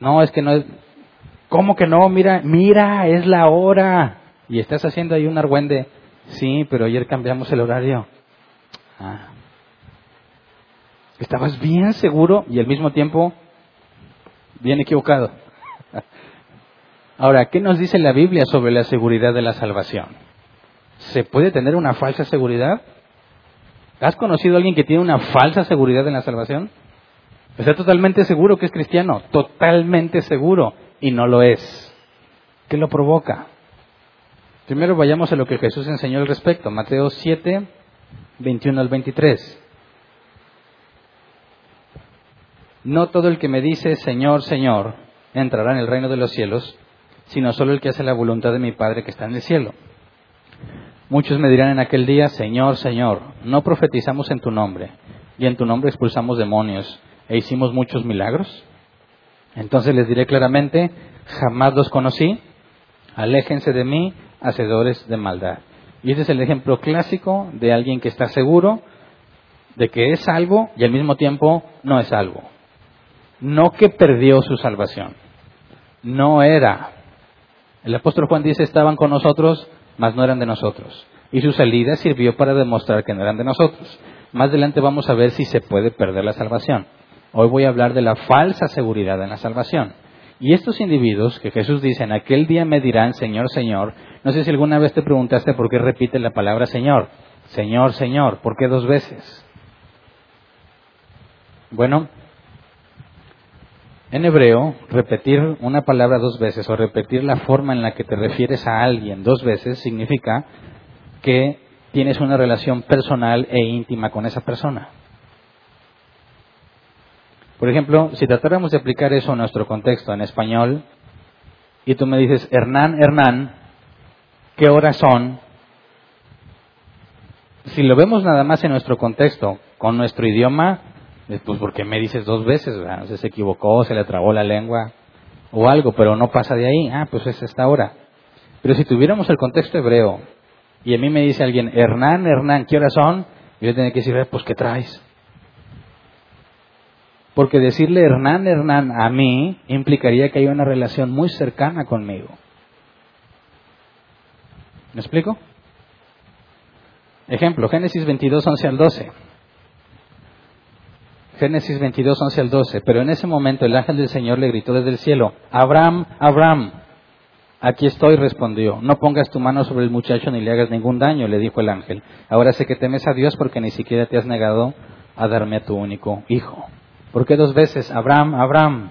No, es que no es. ¿Cómo que no? Mira, mira, es la hora. Y estás haciendo ahí un argüende. Sí, pero ayer cambiamos el horario. Ah. Estabas bien seguro y al mismo tiempo bien equivocado. Ahora, ¿qué nos dice la Biblia sobre la seguridad de la salvación? ¿Se puede tener una falsa seguridad? ¿Has conocido a alguien que tiene una falsa seguridad en la salvación? Está totalmente seguro que es cristiano, totalmente seguro, y no lo es. ¿Qué lo provoca? Primero vayamos a lo que Jesús enseñó al respecto, Mateo 7, 21 al 23. No todo el que me dice Señor, Señor, entrará en el reino de los cielos, sino solo el que hace la voluntad de mi Padre que está en el cielo. Muchos me dirán en aquel día, Señor, Señor, no profetizamos en tu nombre, y en tu nombre expulsamos demonios, e hicimos muchos milagros. Entonces les diré claramente, jamás los conocí, aléjense de mí, hacedores de maldad. Y ese es el ejemplo clásico de alguien que está seguro de que es salvo y al mismo tiempo no es salvo. No que perdió su salvación, no era. El apóstol Juan dice, estaban con nosotros mas no eran de nosotros. Y su salida sirvió para demostrar que no eran de nosotros. Más adelante vamos a ver si se puede perder la salvación. Hoy voy a hablar de la falsa seguridad en la salvación. Y estos individuos que Jesús dice, en aquel día me dirán, Señor, Señor, no sé si alguna vez te preguntaste por qué repite la palabra Señor. Señor, Señor, ¿por qué dos veces? Bueno, en hebreo, repetir una palabra dos veces o repetir la forma en la que te refieres a alguien dos veces significa que tienes una relación personal e íntima con esa persona. Por ejemplo, si tratáramos de aplicar eso a nuestro contexto en español, y tú me dices, Hernán, Hernán, ¿qué horas son? Si lo vemos nada más en nuestro contexto, con nuestro idioma, pues ¿por qué me dices dos veces? se equivocó, se le trabó la lengua o algo, pero no pasa de ahí. Ah, pues es esta hora. Pero si tuviéramos el contexto hebreo y a mí me dice alguien, Hernán, Hernán, ¿qué horas son? Yo tengo que decir, pues ¿qué traes? Porque decirle Hernán, Hernán a mí implicaría que hay una relación muy cercana conmigo. ¿Me explico? Ejemplo, Génesis 22, 11 al 12. Génesis 22, 11 al 12. Pero en ese momento el ángel del Señor le gritó desde el cielo, Abraham, Abraham. Aquí estoy, respondió. No pongas tu mano sobre el muchacho ni le hagas ningún daño, le dijo el ángel. Ahora sé que temes a Dios porque ni siquiera te has negado a darme a tu único hijo. ¿Por qué dos veces? Abraham, Abraham.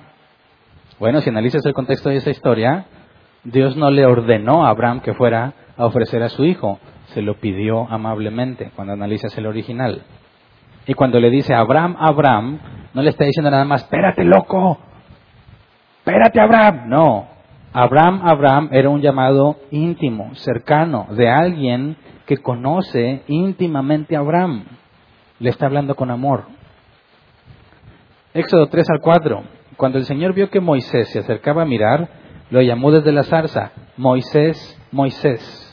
Bueno, si analizas el contexto de esa historia, Dios no le ordenó a Abraham que fuera a ofrecer a su hijo, se lo pidió amablemente cuando analizas el original. Y cuando le dice Abraham, Abraham, no le está diciendo nada más, espérate loco, espérate Abraham. No, Abraham, Abraham era un llamado íntimo, cercano, de alguien que conoce íntimamente a Abraham. Le está hablando con amor. Éxodo 3 al 4. Cuando el Señor vio que Moisés se acercaba a mirar, lo llamó desde la zarza, Moisés, Moisés.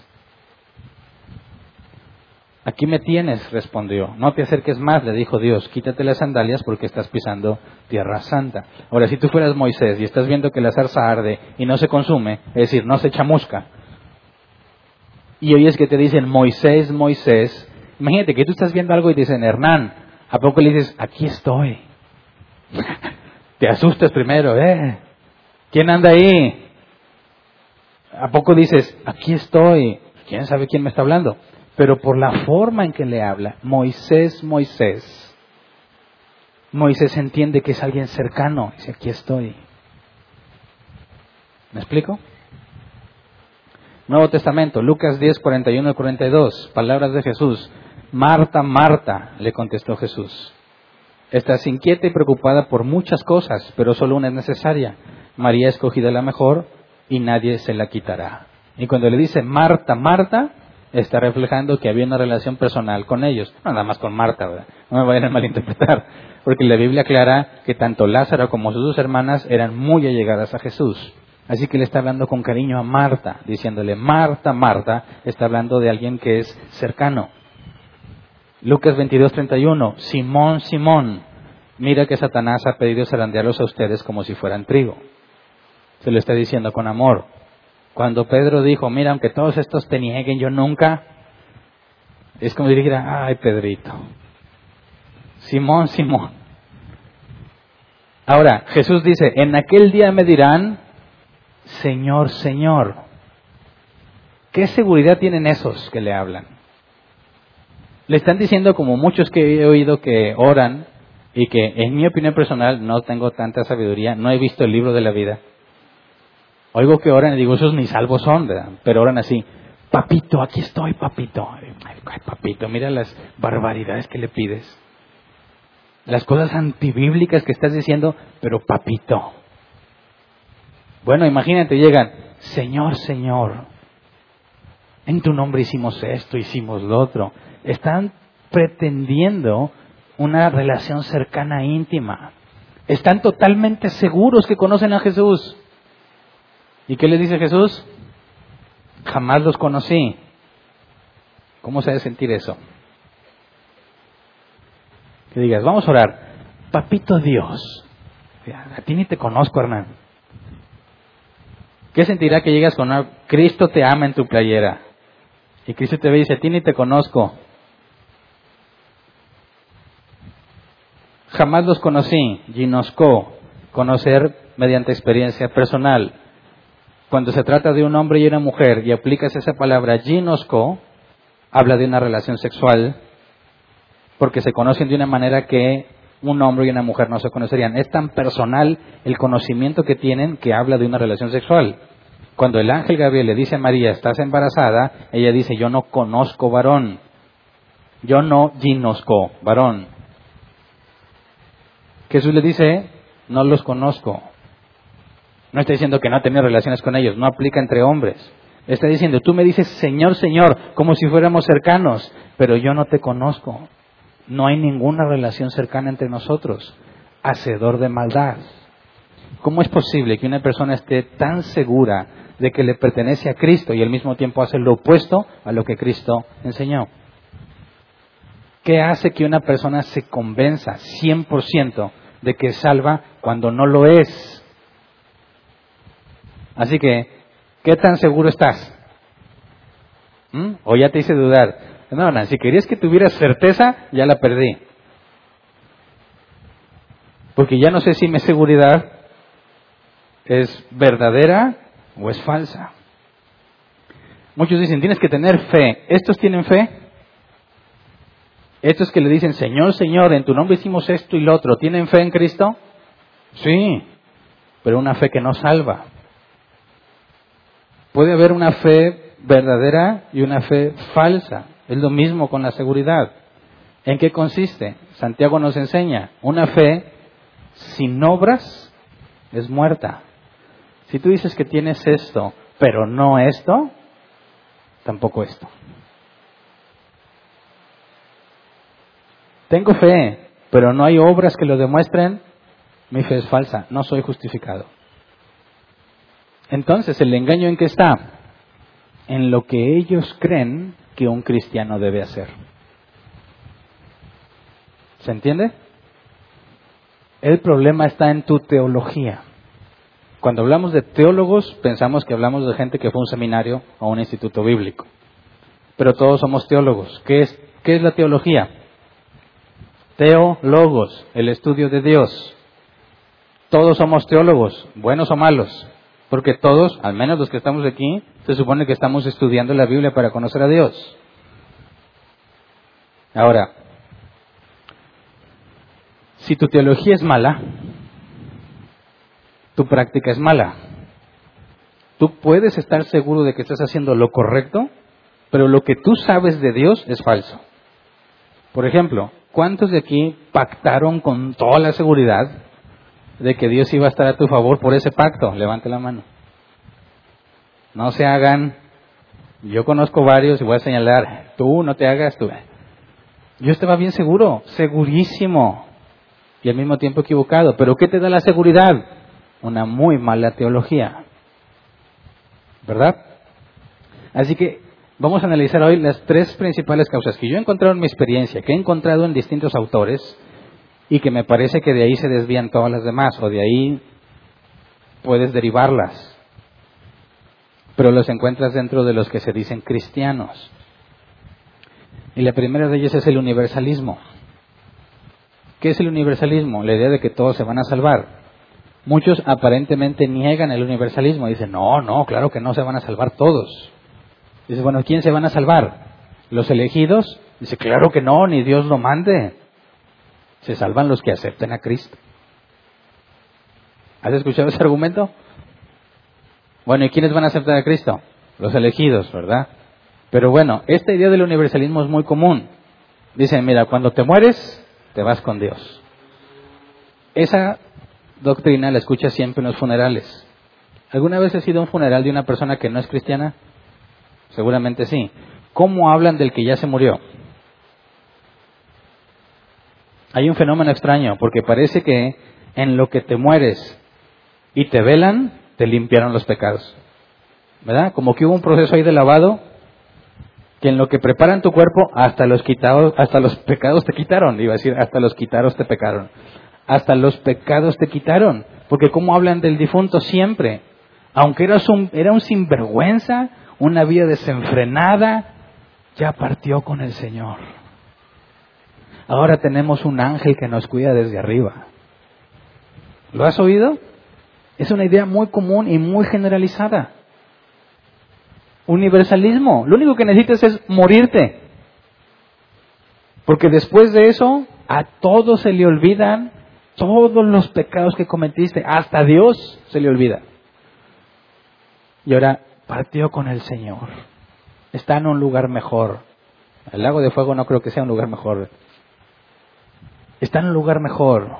Aquí me tienes, respondió. No te acerques más, le dijo Dios. Quítate las sandalias porque estás pisando tierra santa. Ahora, si tú fueras Moisés y estás viendo que la zarza arde y no se consume, es decir, no se chamusca, y oyes que te dicen Moisés, Moisés, imagínate que tú estás viendo algo y te dicen Hernán, ¿a poco le dices, aquí estoy? te asustas primero, ¿eh? ¿Quién anda ahí? ¿A poco dices, aquí estoy? ¿Quién sabe quién me está hablando? Pero por la forma en que le habla, Moisés, Moisés, Moisés entiende que es alguien cercano, dice, aquí estoy. ¿Me explico? Nuevo Testamento, Lucas 10, 41 y 42, palabras de Jesús. Marta, Marta, le contestó Jesús. Estás inquieta y preocupada por muchas cosas, pero solo una es necesaria. María ha escogido la mejor y nadie se la quitará. Y cuando le dice Marta, Marta, está reflejando que había una relación personal con ellos, no nada más con Marta, ¿verdad? no me vayan a malinterpretar, porque la Biblia aclara que tanto Lázaro como sus dos hermanas eran muy allegadas a Jesús. Así que le está hablando con cariño a Marta, diciéndole, Marta, Marta, está hablando de alguien que es cercano. Lucas 22:31, Simón, Simón, mira que Satanás ha pedido zarandearlos a ustedes como si fueran trigo. Se lo está diciendo con amor. Cuando Pedro dijo, mira, aunque todos estos te nieguen, yo nunca, es como si dijera, ay Pedrito, Simón, Simón. Ahora, Jesús dice, en aquel día me dirán, Señor, Señor. ¿Qué seguridad tienen esos que le hablan? Le están diciendo como muchos que he oído que oran y que en mi opinión personal no tengo tanta sabiduría, no he visto el libro de la vida Oigo que oran y digo, esos ni salvos son, pero oran así, papito, aquí estoy, papito. Papito, mira las barbaridades que le pides. Las cosas antibíblicas que estás diciendo, pero papito. Bueno, imagínate, llegan, Señor, Señor, en tu nombre hicimos esto, hicimos lo otro. Están pretendiendo una relación cercana, íntima. Están totalmente seguros que conocen a Jesús. ¿Y qué le dice Jesús? Jamás los conocí. ¿Cómo se debe sentir eso? Que digas, vamos a orar. Papito Dios. A ti ni te conozco, Hernán. ¿Qué sentirá que llegas con Cristo te ama en tu playera? Y Cristo te ve y dice, a ti ni te conozco. Jamás los conocí, ginosco, conocer mediante experiencia personal. Cuando se trata de un hombre y una mujer y aplicas esa palabra ginosco, habla de una relación sexual, porque se conocen de una manera que un hombre y una mujer no se conocerían. Es tan personal el conocimiento que tienen que habla de una relación sexual. Cuando el ángel Gabriel le dice a María, estás embarazada, ella dice, yo no conozco varón. Yo no ginosco varón. Jesús le dice, no los conozco. No está diciendo que no ha relaciones con ellos, no aplica entre hombres. Está diciendo, tú me dices Señor, Señor, como si fuéramos cercanos, pero yo no te conozco. No hay ninguna relación cercana entre nosotros. Hacedor de maldad. ¿Cómo es posible que una persona esté tan segura de que le pertenece a Cristo y al mismo tiempo hace lo opuesto a lo que Cristo enseñó? ¿Qué hace que una persona se convenza 100% de que es salva cuando no lo es? Así que, ¿qué tan seguro estás? ¿Mm? ¿O ya te hice dudar? No, si querías que tuvieras certeza, ya la perdí. Porque ya no sé si mi seguridad es verdadera o es falsa. Muchos dicen, tienes que tener fe. ¿Estos tienen fe? Estos que le dicen, Señor, Señor, en tu nombre hicimos esto y lo otro, ¿tienen fe en Cristo? Sí, pero una fe que no salva. Puede haber una fe verdadera y una fe falsa. Es lo mismo con la seguridad. ¿En qué consiste? Santiago nos enseña, una fe sin obras es muerta. Si tú dices que tienes esto, pero no esto, tampoco esto. Tengo fe, pero no hay obras que lo demuestren, mi fe es falsa, no soy justificado. Entonces, ¿el engaño en qué está? En lo que ellos creen que un cristiano debe hacer. ¿Se entiende? El problema está en tu teología. Cuando hablamos de teólogos, pensamos que hablamos de gente que fue a un seminario o a un instituto bíblico. Pero todos somos teólogos. ¿Qué es, qué es la teología? Teólogos, el estudio de Dios. Todos somos teólogos, buenos o malos. Porque todos, al menos los que estamos aquí, se supone que estamos estudiando la Biblia para conocer a Dios. Ahora, si tu teología es mala, tu práctica es mala. Tú puedes estar seguro de que estás haciendo lo correcto, pero lo que tú sabes de Dios es falso. Por ejemplo, ¿cuántos de aquí pactaron con toda la seguridad de que Dios iba a estar a tu favor por ese pacto? Levante la mano. No se hagan. Yo conozco varios y voy a señalar. Tú no te hagas tú. Yo estaba bien seguro, segurísimo y al mismo tiempo equivocado. Pero ¿qué te da la seguridad? Una muy mala teología. ¿Verdad? Así que vamos a analizar hoy las tres principales causas que yo he encontrado en mi experiencia, que he encontrado en distintos autores y que me parece que de ahí se desvían todas las demás o de ahí puedes derivarlas. Pero los encuentras dentro de los que se dicen cristianos. Y la primera de ellas es el universalismo. ¿Qué es el universalismo? La idea de que todos se van a salvar. Muchos aparentemente niegan el universalismo. Dicen, no, no, claro que no se van a salvar todos. Dice, bueno, ¿quién se van a salvar? ¿Los elegidos? Dice, claro que no, ni Dios lo mande. Se salvan los que acepten a Cristo. ¿Has escuchado ese argumento? Bueno, ¿y quiénes van a aceptar a Cristo? Los elegidos, ¿verdad? Pero bueno, esta idea del universalismo es muy común. Dicen, mira, cuando te mueres, te vas con Dios. Esa doctrina la escuchas siempre en los funerales. ¿Alguna vez has sido un funeral de una persona que no es cristiana? Seguramente sí. ¿Cómo hablan del que ya se murió? Hay un fenómeno extraño, porque parece que en lo que te mueres y te velan, te limpiaron los pecados. ¿Verdad? Como que hubo un proceso ahí de lavado que en lo que preparan tu cuerpo, hasta los quitados, hasta los pecados te quitaron, iba a decir, hasta los quitaros te pecaron. Hasta los pecados te quitaron, porque como hablan del difunto siempre, aunque un, era un sinvergüenza, una vida desenfrenada, ya partió con el Señor. Ahora tenemos un ángel que nos cuida desde arriba. ¿Lo has oído? Es una idea muy común y muy generalizada. Universalismo. Lo único que necesitas es morirte. Porque después de eso, a todos se le olvidan todos los pecados que cometiste. Hasta Dios se le olvida. Y ahora partió con el Señor. Está en un lugar mejor. El lago de fuego no creo que sea un lugar mejor. Está en un lugar mejor.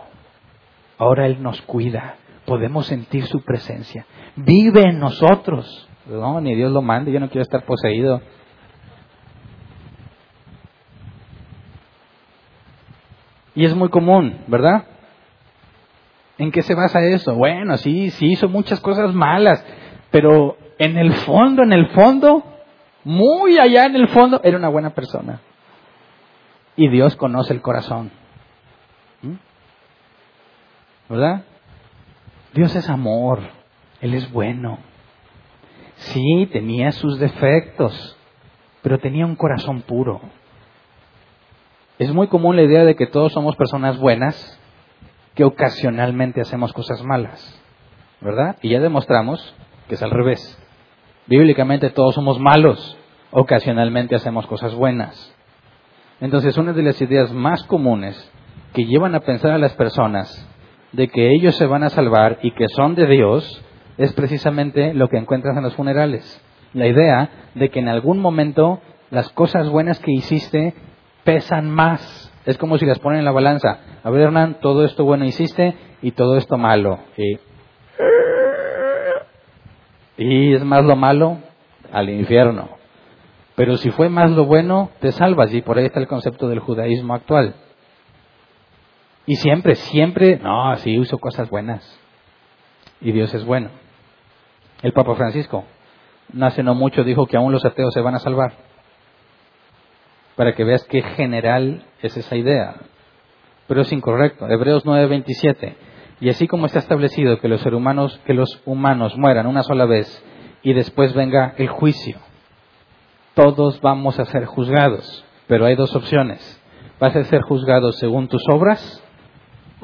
Ahora Él nos cuida. Podemos sentir su presencia. Vive en nosotros. No, ni Dios lo mande. Yo no quiero estar poseído. Y es muy común, ¿verdad? ¿En qué se basa eso? Bueno, sí, sí hizo muchas cosas malas, pero en el fondo, en el fondo, muy allá en el fondo, era una buena persona. Y Dios conoce el corazón. ¿Verdad? Dios es amor, Él es bueno. Sí, tenía sus defectos, pero tenía un corazón puro. Es muy común la idea de que todos somos personas buenas, que ocasionalmente hacemos cosas malas, ¿verdad? Y ya demostramos que es al revés. Bíblicamente todos somos malos, ocasionalmente hacemos cosas buenas. Entonces, una de las ideas más comunes que llevan a pensar a las personas de que ellos se van a salvar y que son de Dios es precisamente lo que encuentras en los funerales. La idea de que en algún momento las cosas buenas que hiciste pesan más. Es como si las ponen en la balanza. A ver, Hernán, todo esto bueno hiciste y todo esto malo. Y y es más lo malo al infierno. Pero si fue más lo bueno, te salvas. Y por ahí está el concepto del judaísmo actual. Y siempre, siempre, no, sí uso cosas buenas. Y Dios es bueno. El Papa Francisco, hace no mucho, dijo que aún los ateos se van a salvar. Para que veas qué general es esa idea. Pero es incorrecto. Hebreos 9:27. Y así como está establecido que los, seres humanos, que los humanos mueran una sola vez y después venga el juicio, todos vamos a ser juzgados. Pero hay dos opciones. ¿Vas a ser juzgado según tus obras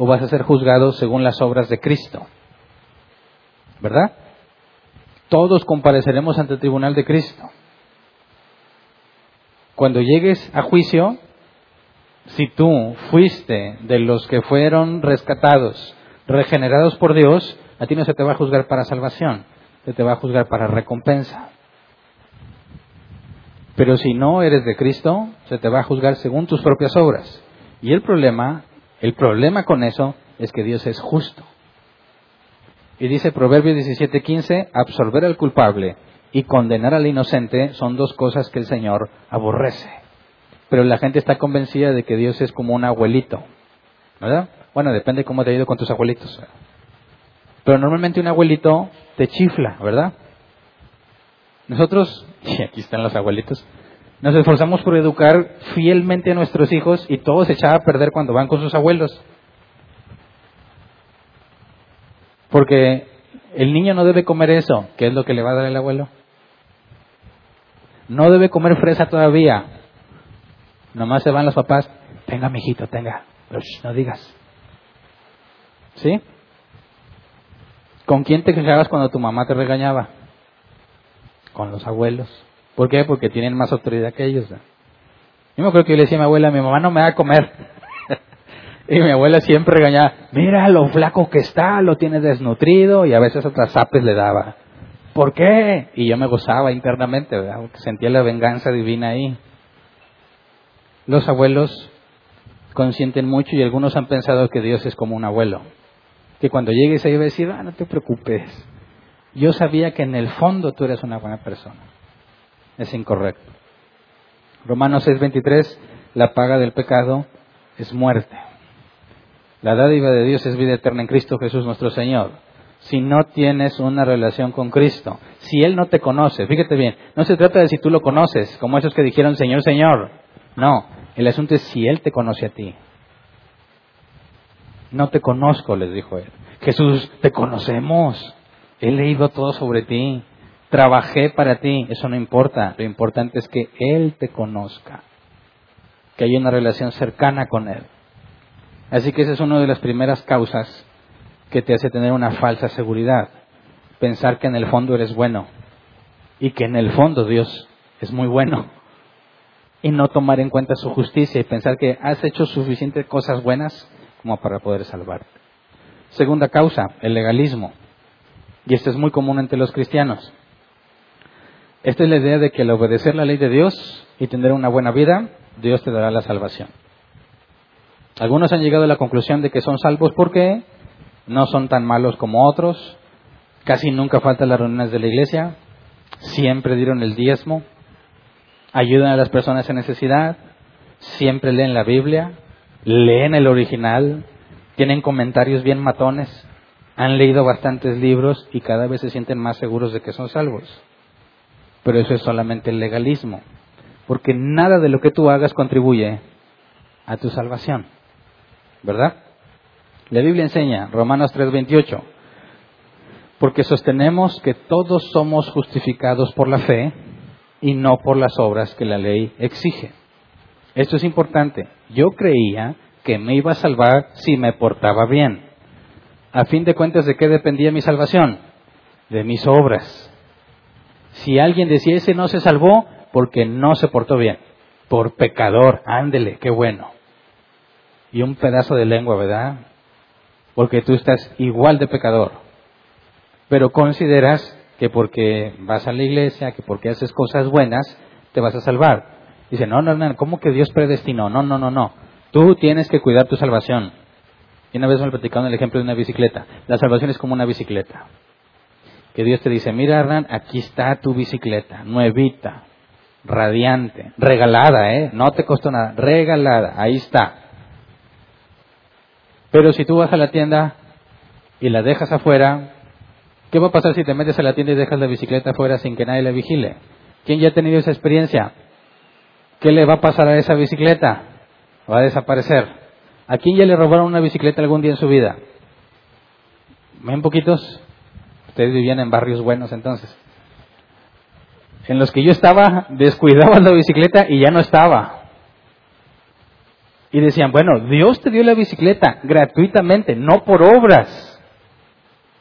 o vas a ser juzgado según las obras de Cristo? ¿Verdad? Todos compareceremos ante el tribunal de Cristo. Cuando llegues a juicio, si tú fuiste de los que fueron rescatados regenerados por Dios, a ti no se te va a juzgar para salvación, se te va a juzgar para recompensa. Pero si no eres de Cristo, se te va a juzgar según tus propias obras. Y el problema, el problema con eso es que Dios es justo. Y dice Proverbio 17:15, absorber al culpable y condenar al inocente son dos cosas que el Señor aborrece. Pero la gente está convencida de que Dios es como un abuelito, ¿verdad? Bueno, depende cómo te ha ido con tus abuelitos. Pero normalmente un abuelito te chifla, ¿verdad? Nosotros, y aquí están los abuelitos, nos esforzamos por educar fielmente a nuestros hijos y todo se echaba a perder cuando van con sus abuelos. Porque el niño no debe comer eso, que es lo que le va a dar el abuelo. No debe comer fresa todavía. Nomás se van los papás, tenga, mijito, tenga. No digas. ¿Sí? ¿Con quién te quejabas cuando tu mamá te regañaba? Con los abuelos. ¿Por qué? Porque tienen más autoridad que ellos. Yo me acuerdo que yo le decía a mi abuela, mi mamá no me va a comer. y mi abuela siempre regañaba, mira lo flaco que está, lo tiene desnutrido, y a veces otras zapes le daba. ¿Por qué? Y yo me gozaba internamente, sentía la venganza divina ahí. Los abuelos consienten mucho y algunos han pensado que Dios es como un abuelo que cuando llegues ahí va a decir, ah, no te preocupes, yo sabía que en el fondo tú eres una buena persona. Es incorrecto. Romanos 6:23, la paga del pecado es muerte. La dádiva de Dios es vida eterna en Cristo Jesús nuestro Señor. Si no tienes una relación con Cristo, si Él no te conoce, fíjate bien, no se trata de si tú lo conoces, como esos que dijeron Señor, Señor. No, el asunto es si Él te conoce a ti. No te conozco, les dijo él. Jesús, te conocemos. He leído todo sobre ti. Trabajé para ti, eso no importa. Lo importante es que Él te conozca, que haya una relación cercana con Él. Así que esa es una de las primeras causas que te hace tener una falsa seguridad. Pensar que en el fondo eres bueno y que en el fondo Dios es muy bueno. Y no tomar en cuenta su justicia y pensar que has hecho suficientes cosas buenas como para poder salvarte. Segunda causa, el legalismo. Y esto es muy común entre los cristianos. Esta es la idea de que al obedecer la ley de Dios y tener una buena vida, Dios te dará la salvación. Algunos han llegado a la conclusión de que son salvos porque no son tan malos como otros, casi nunca faltan las reuniones de la iglesia, siempre dieron el diezmo, ayudan a las personas en necesidad, siempre leen la Biblia, leen el original, tienen comentarios bien matones, han leído bastantes libros y cada vez se sienten más seguros de que son salvos. Pero eso es solamente el legalismo, porque nada de lo que tú hagas contribuye a tu salvación, ¿verdad? La Biblia enseña, Romanos 3:28, porque sostenemos que todos somos justificados por la fe y no por las obras que la ley exige. Esto es importante. Yo creía que me iba a salvar si me portaba bien. A fin de cuentas, ¿de qué dependía mi salvación? De mis obras. Si alguien decía, ese no se salvó porque no se portó bien, por pecador, ándele, qué bueno. Y un pedazo de lengua, ¿verdad? Porque tú estás igual de pecador. Pero consideras que porque vas a la iglesia, que porque haces cosas buenas, te vas a salvar. Dice, no, no, no, ¿cómo que Dios predestinó? No, no, no, no. Tú tienes que cuidar tu salvación. Y una vez me platicaron el ejemplo de una bicicleta. La salvación es como una bicicleta que Dios te dice, mira Hernán, aquí está tu bicicleta, nuevita, radiante, regalada, ¿eh? No te costó nada, regalada, ahí está. Pero si tú vas a la tienda y la dejas afuera, ¿qué va a pasar si te metes a la tienda y dejas la bicicleta afuera sin que nadie la vigile? ¿Quién ya ha tenido esa experiencia? ¿Qué le va a pasar a esa bicicleta? Va a desaparecer. ¿A quién ya le robaron una bicicleta algún día en su vida? ¿Ven poquitos? Ustedes vivían en barrios buenos entonces. En los que yo estaba, descuidaban la bicicleta y ya no estaba. Y decían, bueno, Dios te dio la bicicleta gratuitamente, no por obras.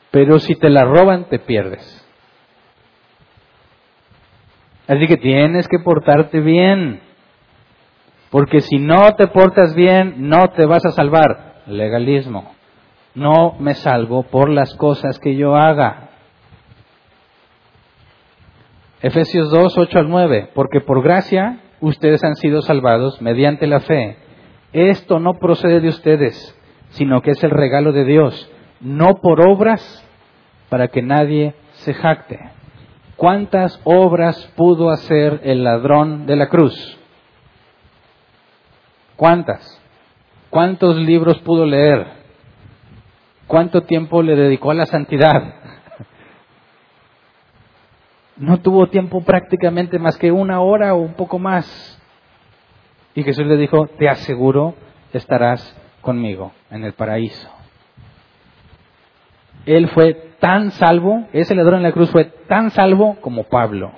Pero si te la roban, te pierdes. Así que tienes que portarte bien. Porque si no te portas bien, no te vas a salvar. Legalismo no me salvo por las cosas que yo haga. Efesios 2, 8 al 9, porque por gracia ustedes han sido salvados mediante la fe. Esto no procede de ustedes, sino que es el regalo de Dios, no por obras para que nadie se jacte. ¿Cuántas obras pudo hacer el ladrón de la cruz? ¿Cuántas? ¿Cuántos libros pudo leer? ¿Cuánto tiempo le dedicó a la santidad? No tuvo tiempo prácticamente más que una hora o un poco más. Y Jesús le dijo, te aseguro, estarás conmigo en el paraíso. Él fue tan salvo, ese ladrón en la cruz fue tan salvo como Pablo.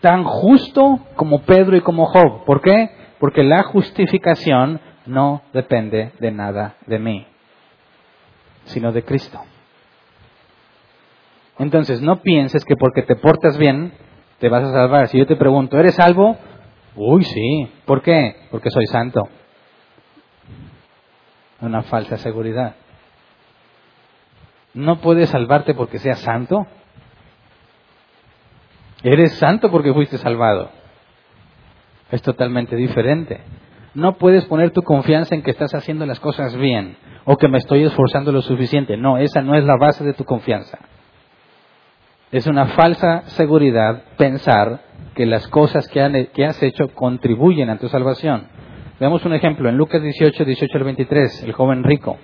Tan justo como Pedro y como Job. ¿Por qué? Porque la justificación no depende de nada de mí sino de Cristo. Entonces, no pienses que porque te portas bien, te vas a salvar. Si yo te pregunto, ¿eres salvo? Uy, sí. ¿Por qué? Porque soy santo. Una falsa seguridad. No puedes salvarte porque seas santo. Eres santo porque fuiste salvado. Es totalmente diferente. No puedes poner tu confianza en que estás haciendo las cosas bien o que me estoy esforzando lo suficiente. No, esa no es la base de tu confianza. Es una falsa seguridad pensar que las cosas que, has hecho contribuyen a tu salvación. Veamos un ejemplo en Lucas 18, 18 al 23, el joven rico.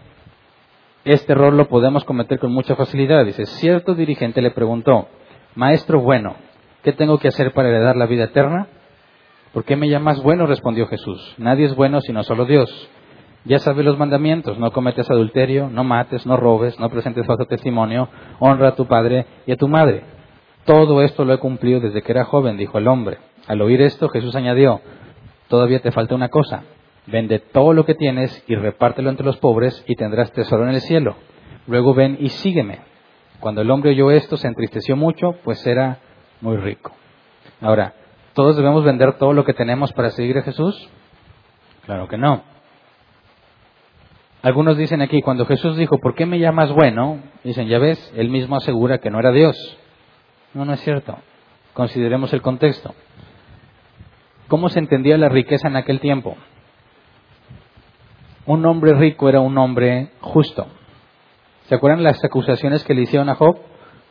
Este error lo podemos cometer con mucha facilidad. Dice, cierto dirigente le preguntó, Maestro bueno, ¿qué tengo que hacer para heredar la vida eterna? ¿Por qué me llamas bueno? respondió Jesús. Nadie es bueno sino solo Dios. Ya sabes los mandamientos, no cometes adulterio, no mates, no robes, no presentes falso testimonio, honra a tu padre y a tu madre. todo esto lo he cumplido desde que era joven, dijo el hombre. Al oír esto, Jesús añadió, todavía te falta una cosa. Vende todo lo que tienes y repártelo entre los pobres y tendrás tesoro en el cielo. Luego ven y sígueme. Cuando el hombre oyó esto, se entristeció mucho, pues era muy rico. Ahora, ¿todos debemos vender todo lo que tenemos para seguir a Jesús? Claro que no. Algunos dicen aquí, cuando Jesús dijo, ¿por qué me llamas bueno? Dicen, ya ves, él mismo asegura que no era Dios. No, no es cierto. Consideremos el contexto. ¿Cómo se entendía la riqueza en aquel tiempo? Un hombre rico era un hombre justo. ¿Se acuerdan las acusaciones que le hicieron a Job?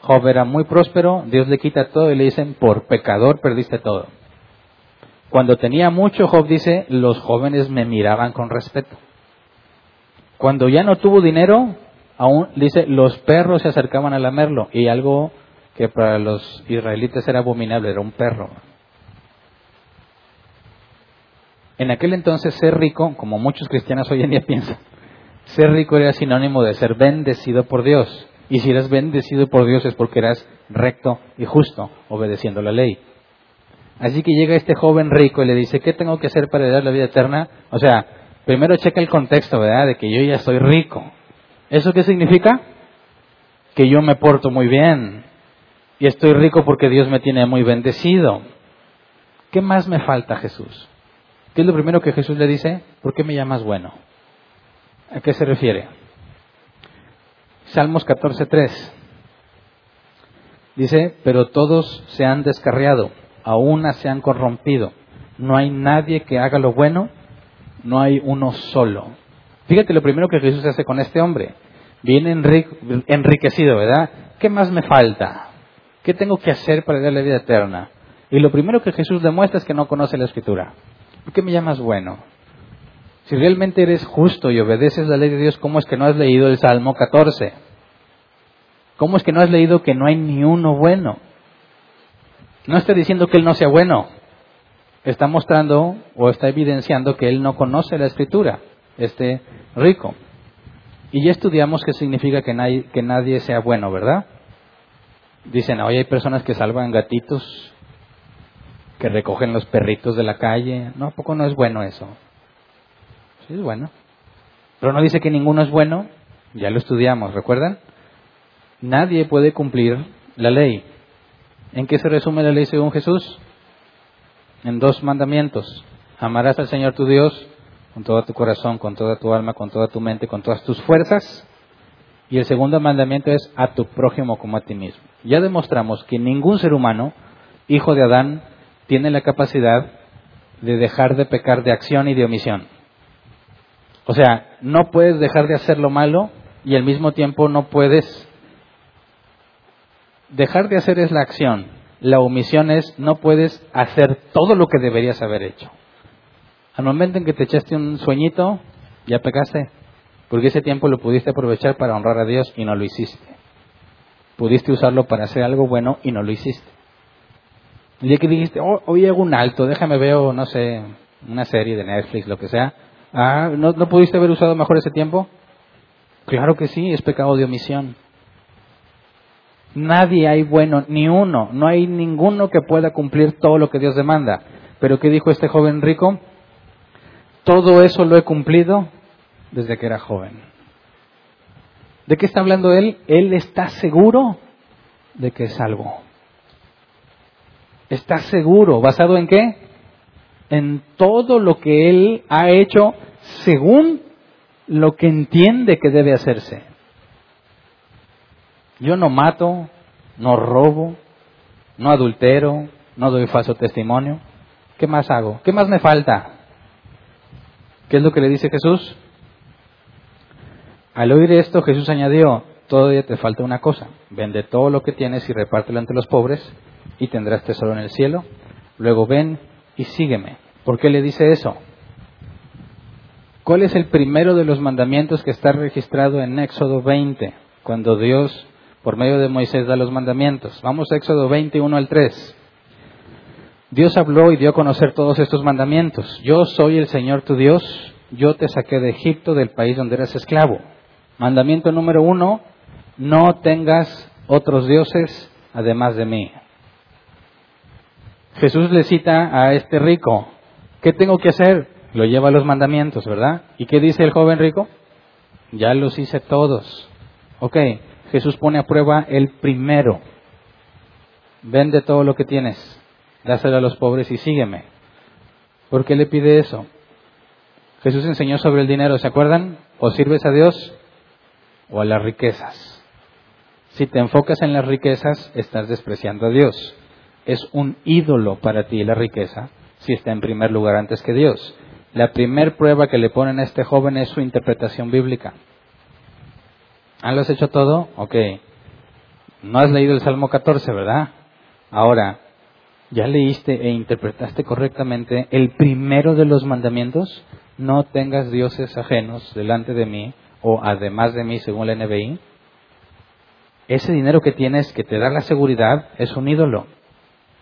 Job era muy próspero, Dios le quita todo y le dicen, por pecador perdiste todo. Cuando tenía mucho, Job dice, los jóvenes me miraban con respeto. Cuando ya no tuvo dinero, aún dice, los perros se acercaban a lamerlo. Y algo que para los israelitas era abominable, era un perro. En aquel entonces ser rico, como muchos cristianos hoy en día piensan, ser rico era sinónimo de ser bendecido por Dios. Y si eras bendecido por Dios es porque eras recto y justo, obedeciendo la ley. Así que llega este joven rico y le dice, ¿qué tengo que hacer para heredar la vida eterna? O sea, primero checa el contexto, ¿verdad? De que yo ya soy rico. ¿Eso qué significa? Que yo me porto muy bien. Y estoy rico porque Dios me tiene muy bendecido. ¿Qué más me falta, Jesús? ¿Qué es lo primero que Jesús le dice? ¿Por qué me llamas bueno? ¿A qué se refiere? Salmos 14.3. Dice, pero todos se han descarriado, a una se han corrompido. No hay nadie que haga lo bueno, no hay uno solo. Fíjate lo primero que Jesús hace con este hombre. Viene enriquecido, ¿verdad? ¿Qué más me falta? ¿Qué tengo que hacer para darle vida eterna? Y lo primero que Jesús demuestra es que no conoce la escritura. ¿Por qué me llamas bueno? Si realmente eres justo y obedeces la ley de Dios, ¿cómo es que no has leído el Salmo 14? ¿Cómo es que no has leído que no hay ni uno bueno? No está diciendo que Él no sea bueno. Está mostrando o está evidenciando que Él no conoce la escritura, este rico. Y ya estudiamos qué significa que nadie, que nadie sea bueno, ¿verdad? Dicen, hoy hay personas que salvan gatitos, que recogen los perritos de la calle. No, ¿a poco no es bueno eso? Sí, es bueno. Pero no dice que ninguno es bueno. Ya lo estudiamos, ¿recuerdan? Nadie puede cumplir la ley. ¿En qué se resume la ley según Jesús? En dos mandamientos. Amarás al Señor tu Dios con todo tu corazón, con toda tu alma, con toda tu mente, con todas tus fuerzas. Y el segundo mandamiento es a tu prójimo como a ti mismo. Ya demostramos que ningún ser humano, hijo de Adán, tiene la capacidad de dejar de pecar de acción y de omisión. O sea, no puedes dejar de hacer lo malo y al mismo tiempo no puedes dejar de hacer es la acción. La omisión es no puedes hacer todo lo que deberías haber hecho. Al momento en que te echaste un sueñito, ya pecaste, porque ese tiempo lo pudiste aprovechar para honrar a Dios y no lo hiciste. Pudiste usarlo para hacer algo bueno y no lo hiciste. El día que dijiste, oh, hoy hago un alto, déjame veo, no sé, una serie de Netflix, lo que sea. Ah, ¿no, ¿no pudiste haber usado mejor ese tiempo? Claro que sí, es pecado de omisión. Nadie hay bueno, ni uno, no hay ninguno que pueda cumplir todo lo que Dios demanda. Pero ¿qué dijo este joven rico? Todo eso lo he cumplido desde que era joven. ¿De qué está hablando él? Él está seguro de que es salvo. Está seguro, ¿basado en qué? En todo lo que él ha hecho según lo que entiende que debe hacerse. Yo no mato, no robo, no adultero, no doy falso testimonio. ¿Qué más hago? ¿Qué más me falta? ¿Qué es lo que le dice Jesús? Al oír esto, Jesús añadió, todavía te falta una cosa, vende todo lo que tienes y repártelo entre los pobres y tendrás tesoro en el cielo. Luego ven y sígueme. ¿Por qué le dice eso? ¿Cuál es el primero de los mandamientos que está registrado en Éxodo 20, cuando Dios por medio de Moisés da los mandamientos. Vamos a Éxodo 21 al 3. Dios habló y dio a conocer todos estos mandamientos. Yo soy el Señor tu Dios, yo te saqué de Egipto, del país donde eras esclavo. Mandamiento número uno, no tengas otros dioses además de mí. Jesús le cita a este rico, ¿qué tengo que hacer? Lo lleva a los mandamientos, ¿verdad? ¿Y qué dice el joven rico? Ya los hice todos. Ok, Jesús pone a prueba el primero. Vende todo lo que tienes, dáselo a los pobres y sígueme. ¿Por qué le pide eso? Jesús enseñó sobre el dinero, ¿se acuerdan? O sirves a Dios o a las riquezas. Si te enfocas en las riquezas, estás despreciando a Dios. Es un ídolo para ti la riqueza si está en primer lugar antes que Dios. La primer prueba que le ponen a este joven es su interpretación bíblica. ¿Ah, lo has hecho todo? Ok. No has leído el Salmo 14, ¿verdad? Ahora, ¿ya leíste e interpretaste correctamente el primero de los mandamientos? No tengas dioses ajenos delante de mí o además de mí, según la NBI. Ese dinero que tienes que te da la seguridad es un ídolo.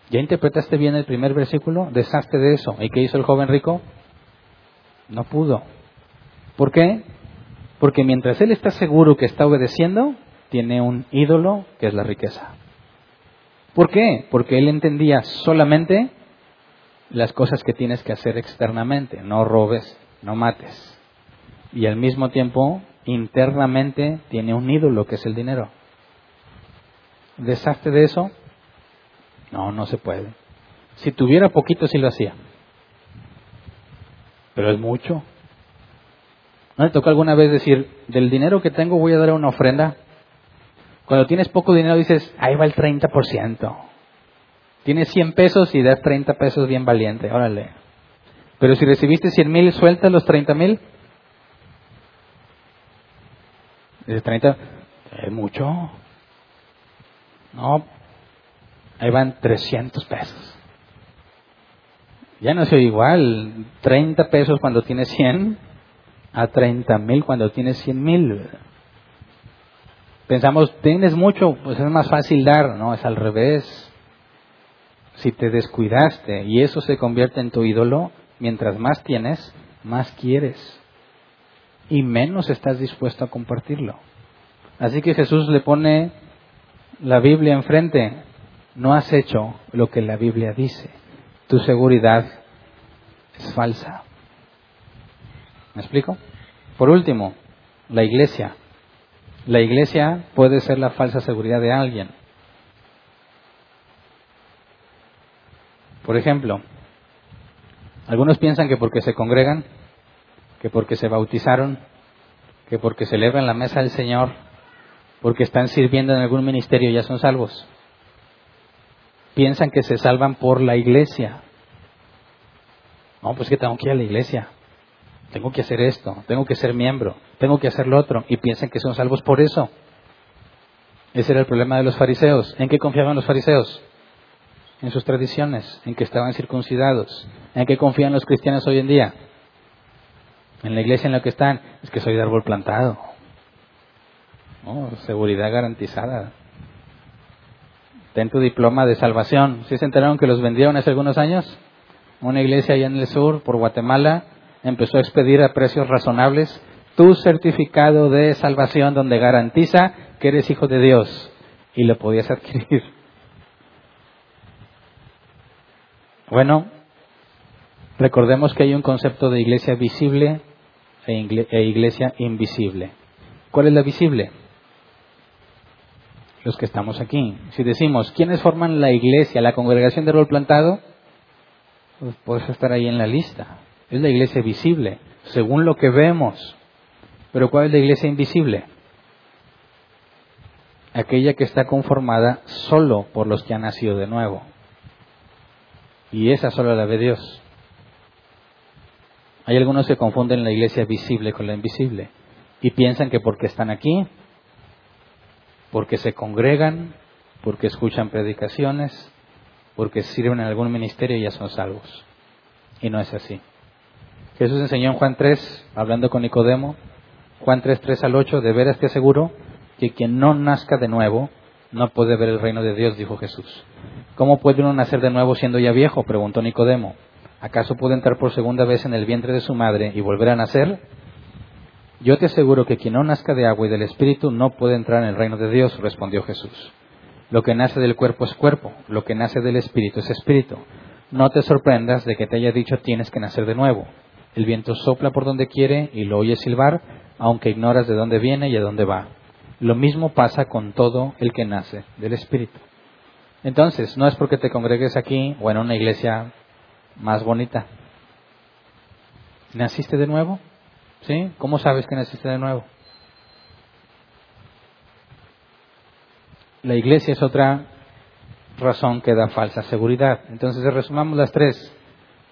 ¿Ya interpretaste bien el primer versículo? Deshazte de eso. ¿Y qué hizo el joven rico? No pudo. ¿Por qué? Porque mientras él está seguro que está obedeciendo, tiene un ídolo que es la riqueza. ¿Por qué? Porque él entendía solamente las cosas que tienes que hacer externamente. No robes, no mates. Y al mismo tiempo, internamente, tiene un ídolo que es el dinero. ¿Deshazte de eso? No, no se puede. Si tuviera poquito, sí lo hacía. Pero es mucho. ¿No le tocó alguna vez decir, del dinero que tengo voy a dar una ofrenda? Cuando tienes poco dinero dices, ahí va el 30%. Tienes 100 pesos y das 30 pesos bien valiente, órale. Pero si recibiste 100 mil, suelta los 30 mil. Dices 30, es mucho. No, ahí van 300 pesos. Ya no soy igual, 30 pesos cuando tienes 100 a 30 mil cuando tienes 100 mil. Pensamos, tienes mucho, pues es más fácil dar, no, es al revés. Si te descuidaste y eso se convierte en tu ídolo, mientras más tienes, más quieres. Y menos estás dispuesto a compartirlo. Así que Jesús le pone la Biblia enfrente, no has hecho lo que la Biblia dice. Tu seguridad es falsa. ¿Me explico? Por último, la iglesia. La iglesia puede ser la falsa seguridad de alguien. Por ejemplo, algunos piensan que porque se congregan, que porque se bautizaron, que porque celebran la mesa del Señor, porque están sirviendo en algún ministerio ya son salvos. Piensan que se salvan por la iglesia. No, pues que tengo que ir a la iglesia. Tengo que hacer esto, tengo que ser miembro, tengo que hacer lo otro. Y piensan que son salvos por eso. Ese era el problema de los fariseos. ¿En qué confiaban los fariseos? En sus tradiciones, en que estaban circuncidados. ¿En qué confían los cristianos hoy en día? En la iglesia en la que están. Es que soy de árbol plantado. Seguridad garantizada. Ten tu diploma de salvación. ¿Sí se enteraron que los vendieron hace algunos años? Una iglesia allá en el sur, por Guatemala, empezó a expedir a precios razonables tu certificado de salvación donde garantiza que eres hijo de Dios y lo podías adquirir. Bueno, recordemos que hay un concepto de iglesia visible e, e iglesia invisible. ¿Cuál es la visible? los que estamos aquí. Si decimos, ¿quiénes forman la iglesia, la congregación de rol plantado? Pues puedes estar ahí en la lista. Es la iglesia visible, según lo que vemos. Pero ¿cuál es la iglesia invisible? Aquella que está conformada solo por los que han nacido de nuevo. Y esa solo la ve Dios. Hay algunos que confunden la iglesia visible con la invisible y piensan que porque están aquí porque se congregan, porque escuchan predicaciones, porque sirven en algún ministerio y ya son salvos. Y no es así. Jesús enseñó en Juan 3, hablando con Nicodemo, Juan 3, 3 al 8, de veras te aseguro que quien no nazca de nuevo no puede ver el reino de Dios, dijo Jesús. ¿Cómo puede uno nacer de nuevo siendo ya viejo? preguntó Nicodemo. ¿Acaso puede entrar por segunda vez en el vientre de su madre y volver a nacer? Yo te aseguro que quien no nazca de agua y del Espíritu no puede entrar en el reino de Dios, respondió Jesús. Lo que nace del cuerpo es cuerpo, lo que nace del espíritu es espíritu. No te sorprendas de que te haya dicho tienes que nacer de nuevo. El viento sopla por donde quiere y lo oyes silbar, aunque ignoras de dónde viene y a dónde va. Lo mismo pasa con todo el que nace del espíritu. Entonces, no es porque te congregues aquí o en una iglesia más bonita. ¿Naciste de nuevo? ¿Sí? ¿Cómo sabes que naciste de nuevo? La iglesia es otra razón que da falsa seguridad. Entonces, resumamos las tres.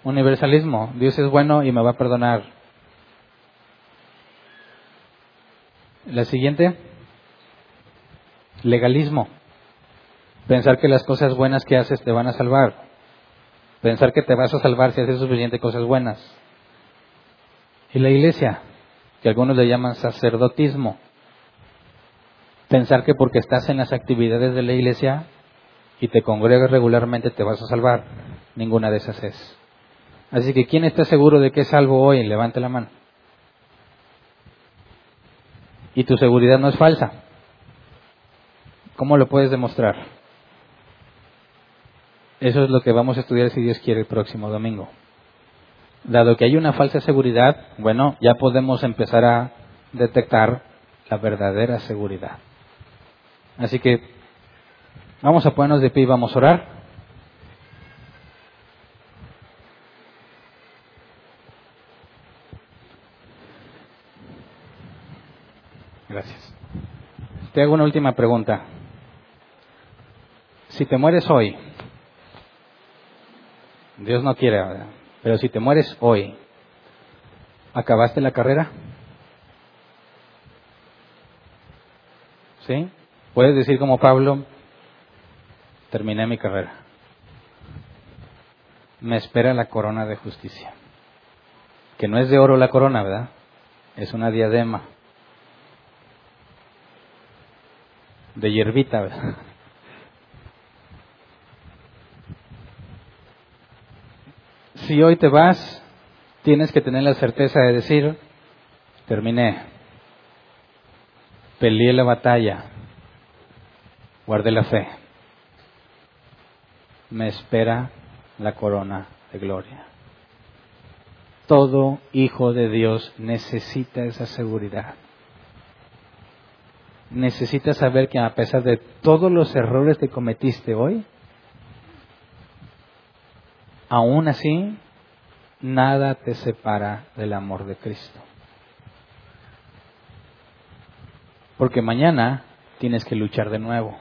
Universalismo. Dios es bueno y me va a perdonar. La siguiente. Legalismo. Pensar que las cosas buenas que haces te van a salvar. Pensar que te vas a salvar si haces suficientes cosas buenas. Y la iglesia, que algunos le llaman sacerdotismo pensar que porque estás en las actividades de la iglesia y te congregas regularmente te vas a salvar. Ninguna de esas es. Así que, ¿quién está seguro de que es salvo hoy? Levante la mano. Y tu seguridad no es falsa. ¿Cómo lo puedes demostrar? Eso es lo que vamos a estudiar si Dios quiere el próximo domingo. Dado que hay una falsa seguridad, bueno, ya podemos empezar a detectar la verdadera seguridad. Así que vamos a ponernos de pie y vamos a orar. Gracias. Te hago una última pregunta. Si te mueres hoy, Dios no quiere, pero si te mueres hoy, ¿acabaste la carrera? ¿Sí? Puedes decir como Pablo, terminé mi carrera. Me espera la corona de justicia. Que no es de oro la corona, ¿verdad? Es una diadema. De hierbita. Si hoy te vas, tienes que tener la certeza de decir, terminé, peleé la batalla, guardé la fe. Me espera la corona de gloria. Todo hijo de Dios necesita esa seguridad. Necesita saber que a pesar de todos los errores que cometiste hoy, aún así, nada te separa del amor de Cristo. Porque mañana tienes que luchar de nuevo.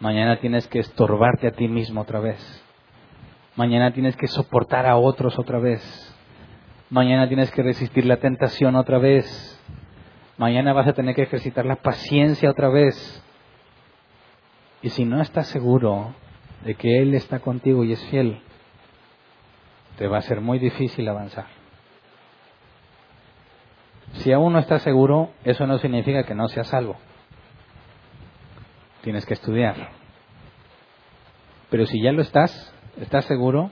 Mañana tienes que estorbarte a ti mismo otra vez. Mañana tienes que soportar a otros otra vez. Mañana tienes que resistir la tentación otra vez. Mañana vas a tener que ejercitar la paciencia otra vez. Y si no estás seguro de que Él está contigo y es fiel, te va a ser muy difícil avanzar. Si aún no estás seguro, eso no significa que no seas salvo tienes que estudiar. Pero si ya lo estás, estás seguro,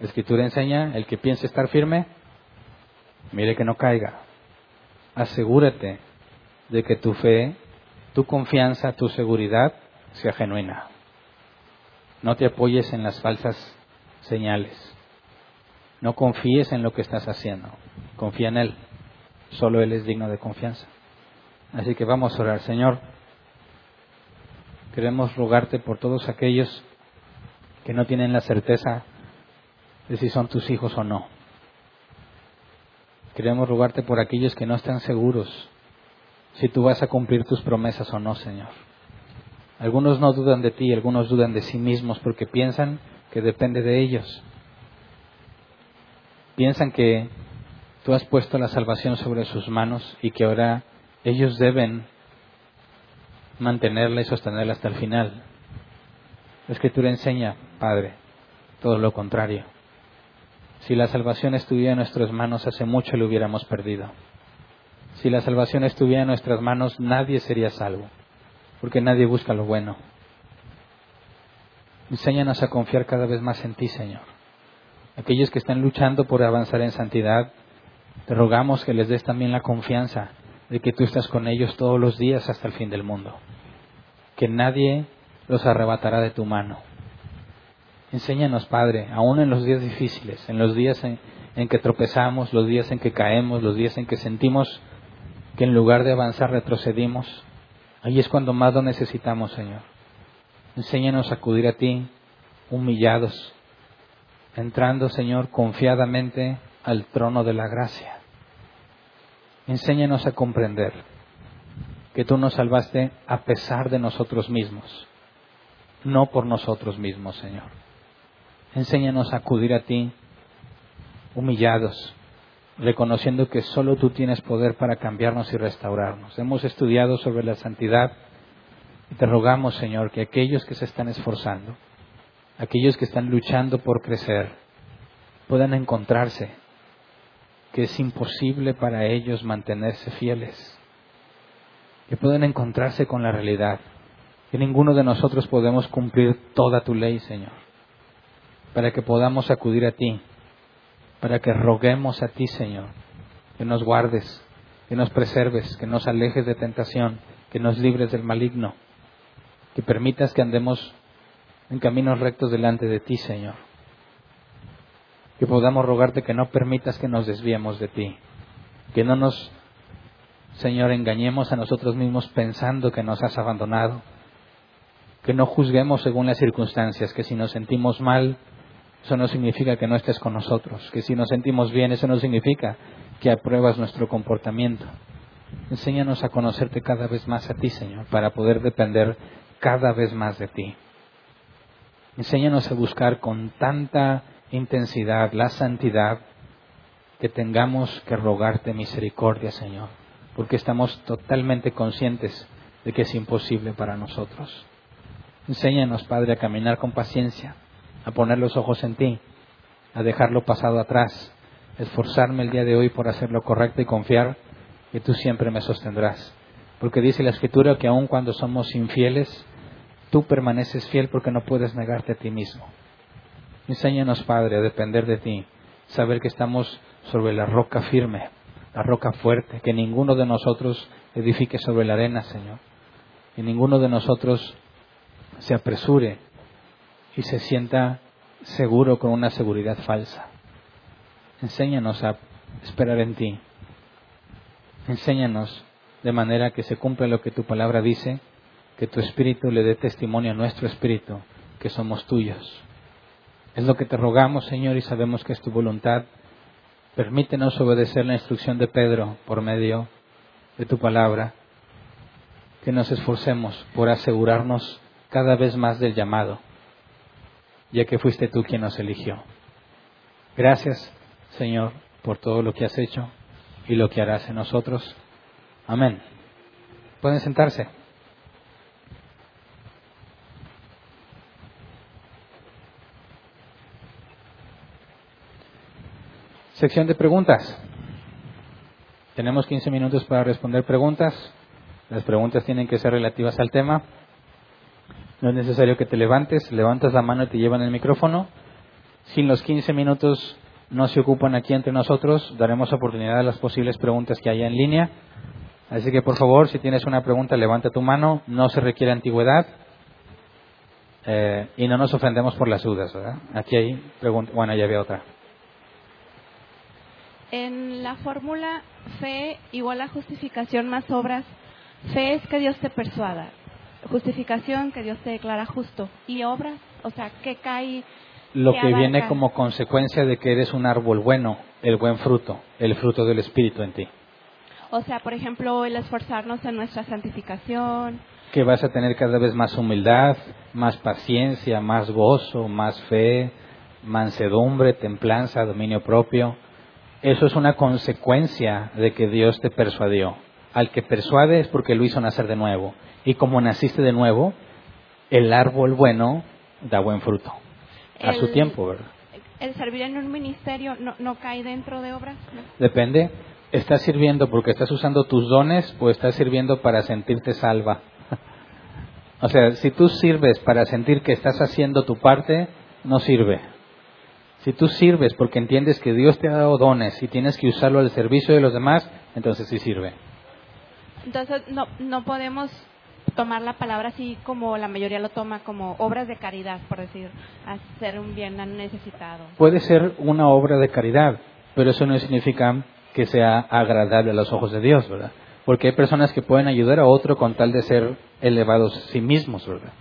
la escritura enseña, el que piense estar firme, mire que no caiga. Asegúrate de que tu fe, tu confianza, tu seguridad sea genuina. No te apoyes en las falsas señales. No confíes en lo que estás haciendo. Confía en Él. Solo Él es digno de confianza. Así que vamos a orar, Señor. Queremos rogarte por todos aquellos que no tienen la certeza de si son tus hijos o no. Queremos rogarte por aquellos que no están seguros si tú vas a cumplir tus promesas o no, Señor. Algunos no dudan de ti, algunos dudan de sí mismos porque piensan que depende de ellos. Piensan que tú has puesto la salvación sobre sus manos y que ahora ellos deben mantenerla y sostenerla hasta el final. La Escritura enseña, Padre, todo lo contrario. Si la salvación estuviera en nuestras manos, hace mucho lo hubiéramos perdido. Si la salvación estuviera en nuestras manos, nadie sería salvo, porque nadie busca lo bueno. Enséñanos a confiar cada vez más en ti, Señor. Aquellos que están luchando por avanzar en santidad, te rogamos que les des también la confianza de que tú estás con ellos todos los días hasta el fin del mundo. que nadie los arrebatará de tu mano. Enséñanos, Padre, aún en los días difíciles, en los días en, que tropezamos, los días en que caemos, los días en que sentimos que en lugar de avanzar retrocedimos, ahí es cuando más lo necesitamos, Señor. Enséñanos a acudir a ti, humillados, entrando, Señor, confiadamente al trono de la gracia. Enséñanos a comprender que tú nos salvaste a pesar de nosotros mismos, no por nosotros mismos, Señor. Enséñanos a acudir a ti humillados, reconociendo que solo tú tienes poder para cambiarnos y restaurarnos. Hemos estudiado sobre la santidad y te rogamos, Señor, que aquellos que se están esforzando, aquellos que están luchando por crecer, puedan encontrarse que es imposible para ellos mantenerse fieles que pueden encontrarse con la realidad, que ninguno de nosotros podemos cumplir toda tu ley, Señor, para que podamos acudir a ti, para que roguemos a ti, Señor, que nos guardes, que nos preserves, que nos alejes de tentación, que nos libres del maligno, que permitas que andemos en caminos rectos delante de ti, Señor. Que podamos rogarte que no permitas que nos desviemos de ti, que no nos Señor, engañemos a nosotros mismos pensando que nos has abandonado, que no juzguemos según las circunstancias, que si nos sentimos mal, eso no significa que no estés con nosotros, que si nos sentimos bien, eso no significa que apruebas nuestro comportamiento. Enséñanos a conocerte cada vez más a ti, Señor, para poder depender cada vez más de ti. Enséñanos a buscar con tanta intensidad la santidad que tengamos que rogarte misericordia, Señor porque estamos totalmente conscientes de que es imposible para nosotros. Enséñanos, Padre, a caminar con paciencia, a poner los ojos en ti, a dejarlo pasado atrás, esforzarme el día de hoy por hacer lo correcto y confiar que tú siempre me sostendrás. Porque dice la Escritura que aun cuando somos infieles, tú permaneces fiel porque no puedes negarte a ti mismo. Enséñanos, Padre, a depender de ti, saber que estamos sobre la roca firme, la roca fuerte, que ninguno de nosotros edifique sobre la arena, Señor. Que ninguno de nosotros se apresure y se sienta seguro con una seguridad falsa. Enséñanos a esperar en ti. Enséñanos de manera que se cumpla lo que tu palabra dice, que tu espíritu le dé testimonio a nuestro espíritu, que somos tuyos. Es lo que te rogamos, Señor, y sabemos que es tu voluntad Permítenos obedecer la instrucción de Pedro por medio de tu palabra, que nos esforcemos por asegurarnos cada vez más del llamado, ya que fuiste tú quien nos eligió. Gracias, Señor, por todo lo que has hecho y lo que harás en nosotros. Amén. Pueden sentarse. Sección de preguntas. Tenemos 15 minutos para responder preguntas. Las preguntas tienen que ser relativas al tema. No es necesario que te levantes, levantas la mano y te llevan el micrófono. Si los 15 minutos no se ocupan aquí entre nosotros, daremos oportunidad a las posibles preguntas que haya en línea. Así que por favor, si tienes una pregunta, levanta tu mano. No se requiere antigüedad. Eh, y no nos ofendemos por las dudas, ¿verdad? Aquí hay preguntas. Bueno, ya había otra. En la fórmula fe igual a justificación más obras, fe es que Dios te persuada, justificación que Dios te declara justo y obras, o sea, que cae lo que viene como consecuencia de que eres un árbol bueno, el buen fruto, el fruto del Espíritu en ti. O sea, por ejemplo, el esforzarnos en nuestra santificación. Que vas a tener cada vez más humildad, más paciencia, más gozo, más fe, mansedumbre, templanza, dominio propio eso es una consecuencia de que Dios te persuadió. Al que persuade es porque lo hizo nacer de nuevo. Y como naciste de nuevo, el árbol bueno da buen fruto. A su tiempo, ¿verdad? ¿El servir en un ministerio no, cae dentro de obras? Depende. ¿Estás sirviendo porque estás usando tus dones o estás sirviendo para sentirte salva? o sea, si tú sirves para sentir que estás haciendo tu parte, no sirve. Si tú sirves porque entiendes que Dios te ha dado dones y tienes que usarlo al servicio de los demás, entonces sí sirve. Entonces no, no podemos tomar la palabra así como la mayoría lo toma, como obras de caridad, por decir, hacer un bien necesitado. Puede ser una obra de caridad, pero eso no significa que sea agradable a los ojos de Dios, ¿verdad? Porque hay personas que pueden ayudar a otro con tal de ser elevados sí mismos, ¿verdad?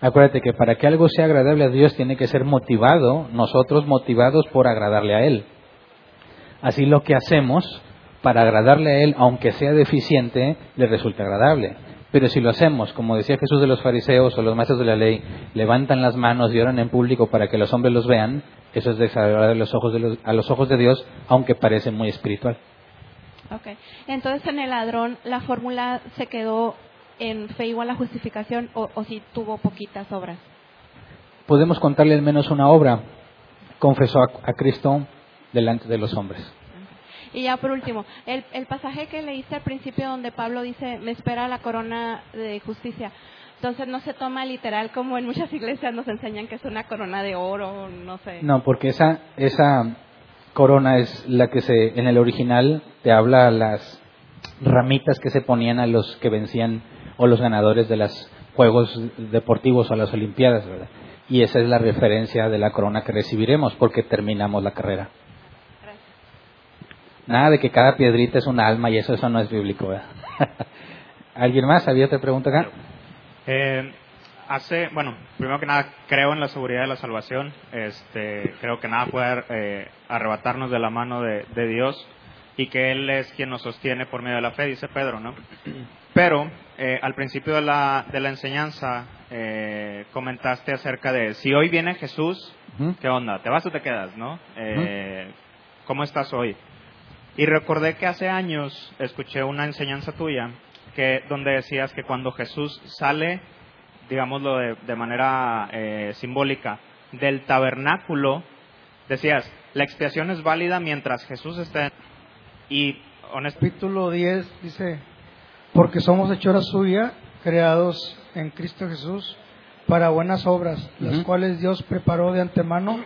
Acuérdate que para que algo sea agradable a Dios tiene que ser motivado, nosotros motivados por agradarle a Él. Así lo que hacemos para agradarle a Él, aunque sea deficiente, le resulta agradable. Pero si lo hacemos, como decía Jesús de los fariseos o los maestros de la ley, levantan las manos y oran en público para que los hombres los vean, eso es desagradable a los ojos de, a los ojos de Dios, aunque parece muy espiritual. Okay. Entonces en el ladrón la fórmula se quedó en fe igual a justificación o, si tuvo poquitas obras. Podemos contarle al menos una obra. Confesó a Cristo delante de los hombres. Y ya por último, el, el pasaje que leíste al principio donde Pablo dice, me espera la corona de justicia. Entonces no se toma literal como en muchas iglesias nos enseñan que es una corona de oro, no sé. No, porque esa, esa corona es la que se, en el original te habla las ramitas que se ponían a los que vencían o los ganadores de los Juegos Deportivos o las Olimpiadas, ¿verdad? Y esa es la referencia de la corona que recibiremos porque terminamos la carrera. Nada de que cada piedrita es un alma y eso, eso no es bíblico. ¿Alguien más? ¿Había otra pregunta acá? Eh, hace, bueno, primero que nada, creo en la seguridad de la salvación. Este, creo que nada puede eh, arrebatarnos de la mano de, Dios y que Él es quien nos sostiene por medio de la fe, dice Pedro, ¿no? Pero eh, al principio de la, de la enseñanza comentaste acerca de si hoy viene Jesús, ¿qué onda? ¿Te vas o te quedas, no? ¿Cómo estás hoy? Y recordé que hace años escuché una enseñanza tuya que donde decías que cuando Jesús sale, digámoslo de, manera eh, simbólica, del tabernáculo, decías, la expiación es válida mientras Jesús esté. Y Capítulo 10 dice, porque somos hechura suya, creados en Cristo Jesús para buenas obras, las cuales Dios preparó de antemano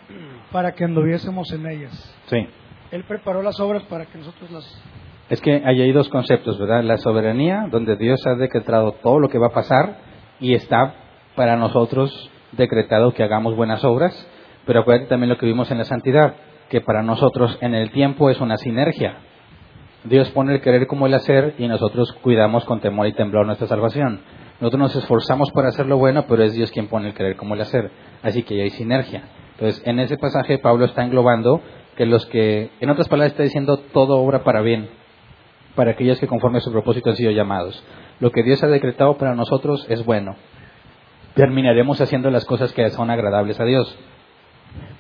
para que anduviésemos en ellas. Sí. Él preparó las obras para que nosotros las... Es que hay ahí dos conceptos, ¿verdad? La soberanía, donde Dios ha decretado todo lo que va a pasar y está para nosotros decretado que hagamos buenas obras, pero acuérdate también lo que vimos en la santidad, que para nosotros en el tiempo es una sinergia. Dios pone el querer como el hacer y nosotros cuidamos con temor y temblor nuestra salvación. Nosotros nos esforzamos para hacer lo bueno, pero es Dios quien pone el querer como el hacer. Así que hay sinergia. Entonces, en ese pasaje Pablo está englobando que los que, en otras palabras, está diciendo todo obra para bien, para aquellos que conforme a su propósito han sido llamados. Lo que Dios ha decretado para nosotros es bueno. Terminaremos haciendo las cosas que son agradables a Dios.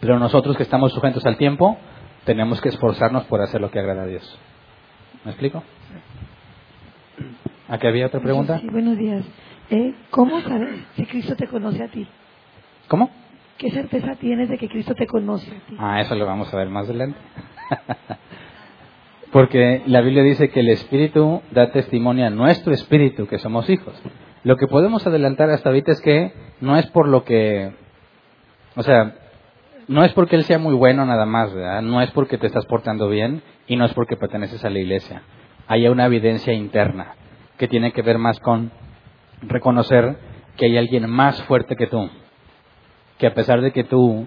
Pero nosotros que estamos sujetos al tiempo, tenemos que esforzarnos por hacer lo que agrada a Dios. ¿Me explico? ¿Aquí había otra pregunta? Sí, buenos días. Eh, ¿Cómo sabes si Cristo te conoce a ti? ¿Cómo? ¿Qué certeza tienes de que Cristo te conoce? Ah, eso lo vamos a ver más adelante. Porque la Biblia dice que el Espíritu da testimonio a nuestro Espíritu que somos hijos. Lo que podemos adelantar hasta ahorita es que no es por lo que, o sea, no es porque Él sea muy bueno nada más, ¿verdad? No es porque te estás portando bien y no es porque perteneces a la iglesia. Hay una evidencia interna que tiene que ver más con reconocer que hay alguien más fuerte que tú, que a pesar de que tú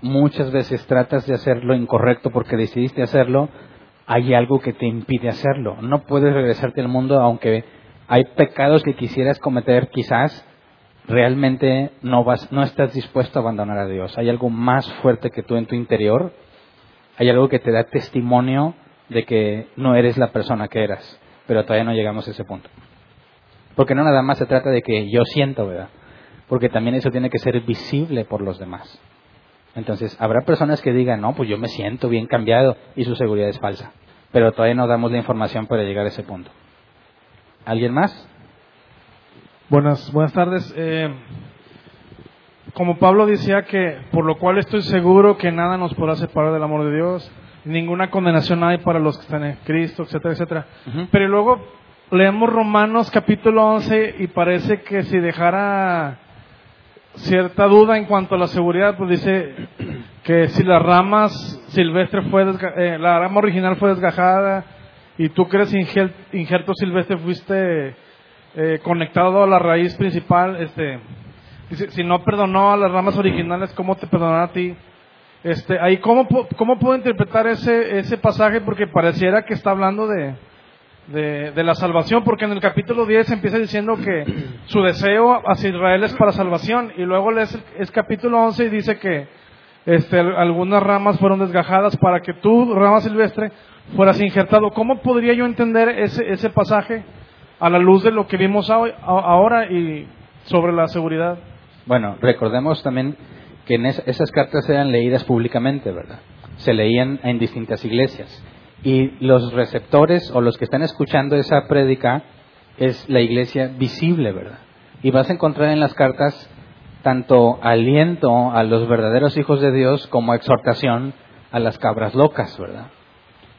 muchas veces tratas de hacer lo incorrecto porque decidiste hacerlo, hay algo que te impide hacerlo. No puedes regresarte al mundo aunque hay pecados que quisieras cometer, quizás realmente no vas no estás dispuesto a abandonar a Dios. Hay algo más fuerte que tú en tu interior. Hay algo que te da testimonio de que no eres la persona que eras, pero todavía no llegamos a ese punto. Porque no nada más se trata de que yo siento, ¿verdad? Porque también eso tiene que ser visible por los demás. Entonces, habrá personas que digan, no, pues yo me siento bien cambiado y su seguridad es falsa, pero todavía no damos la información para llegar a ese punto. ¿Alguien más? Buenas, buenas tardes. Eh, como Pablo decía que, por lo cual estoy seguro que nada nos podrá separar del amor de Dios, ninguna condenación hay para los que están en Cristo, etcétera, etcétera. Pero luego leemos Romanos capítulo 11 y parece que si dejara cierta duda en cuanto a la seguridad, pues dice que si las ramas silvestre fue eh, la rama original fue desgajada y tú crees injerto silvestre fuiste eh, conectado a la raíz principal, este, dice, si no perdonó a las ramas originales, ¿cómo te perdonará a ti? Este, ahí, ¿cómo, ¿cómo puedo interpretar ese, ese pasaje? Porque pareciera que está hablando de, de, la salvación, porque en el capítulo 10 empieza diciendo que su deseo hacia Israel es para salvación, y luego es capítulo 11 y dice que este, al- algunas ramas fueron desgajadas para que tú, rama silvestre, fueras injertado. ¿Cómo podría yo entender ese, ese pasaje a la luz de lo que vimos ahora y sobre la seguridad? Bueno, recordemos también que en es- esas cartas eran leídas públicamente, ¿verdad? Se leían en distintas iglesias. Y los receptores o los que están escuchando esa prédica es la iglesia visible, ¿verdad? Y vas a encontrar en las cartas tanto aliento a los verdaderos hijos de Dios como exhortación a las cabras locas, ¿verdad?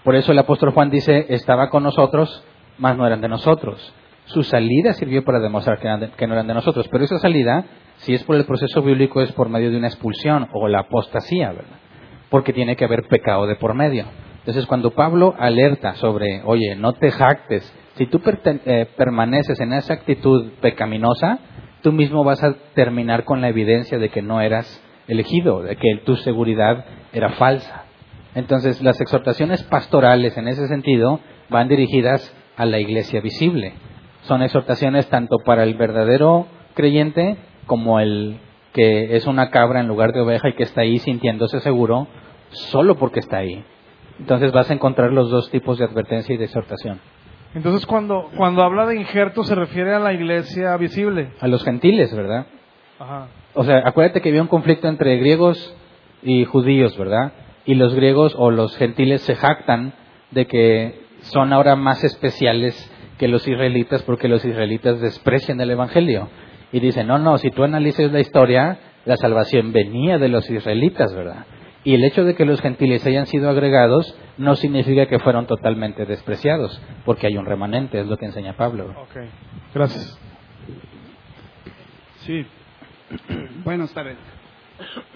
Por eso el apóstol Juan dice, estaba con nosotros, mas no eran de nosotros. Su salida sirvió para demostrar que, que no eran de nosotros, pero esa salida, si es por el proceso bíblico, es por medio de una expulsión o la apostasía, ¿verdad? Porque tiene que haber pecado de por medio. Entonces, cuando Pablo alerta sobre, oye, no te jactes, si tú eh, permaneces en esa actitud pecaminosa, tú mismo vas a terminar con la evidencia de que no eras elegido, de que tu seguridad era falsa. Entonces, las exhortaciones pastorales en ese sentido van dirigidas a la iglesia visible. Son exhortaciones tanto para el verdadero creyente como el que es una cabra en lugar de oveja y que está ahí sintiéndose seguro solo porque está ahí. Entonces vas a encontrar los dos tipos de advertencia y de exhortación. Entonces, cuando, cuando habla de injerto, se refiere a la iglesia visible. A los gentiles, ¿verdad? Ajá. O sea, acuérdate que había un conflicto entre griegos y judíos, ¿verdad? Y los griegos o los gentiles se jactan de que son ahora más especiales que los israelitas porque los israelitas desprecian el Evangelio. Y dicen, no, no, si tú analizas la historia, la salvación venía de los israelitas, ¿verdad? Y el hecho de que los gentiles hayan sido agregados no significa que fueron totalmente despreciados, porque hay un remanente, es lo que enseña Pablo. Ok. Gracias. Sí. Buenas tardes.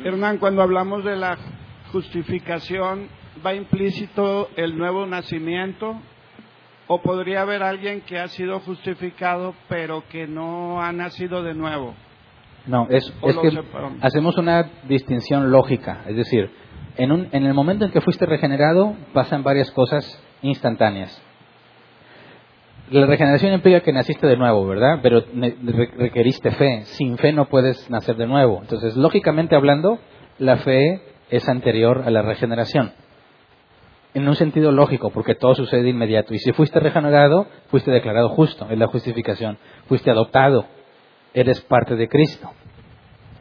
Hernán, cuando hablamos de la justificación, ¿va implícito el nuevo nacimiento? ¿O podría haber alguien que ha sido justificado pero que no ha nacido de nuevo? No, es, es que separamos. hacemos una distinción lógica. Es decir, en, un- en el momento en que fuiste regenerado, pasan varias cosas instantáneas. La regeneración implica que naciste de nuevo, ¿verdad? Pero requeriste fe. Sin fe no puedes nacer de nuevo. Entonces, lógicamente hablando, la fe es anterior a la regeneración. En un sentido lógico, porque todo sucede de inmediato. Y si fuiste regenerado, fuiste declarado justo, es la justificación. Fuiste adoptado, eres parte de Cristo.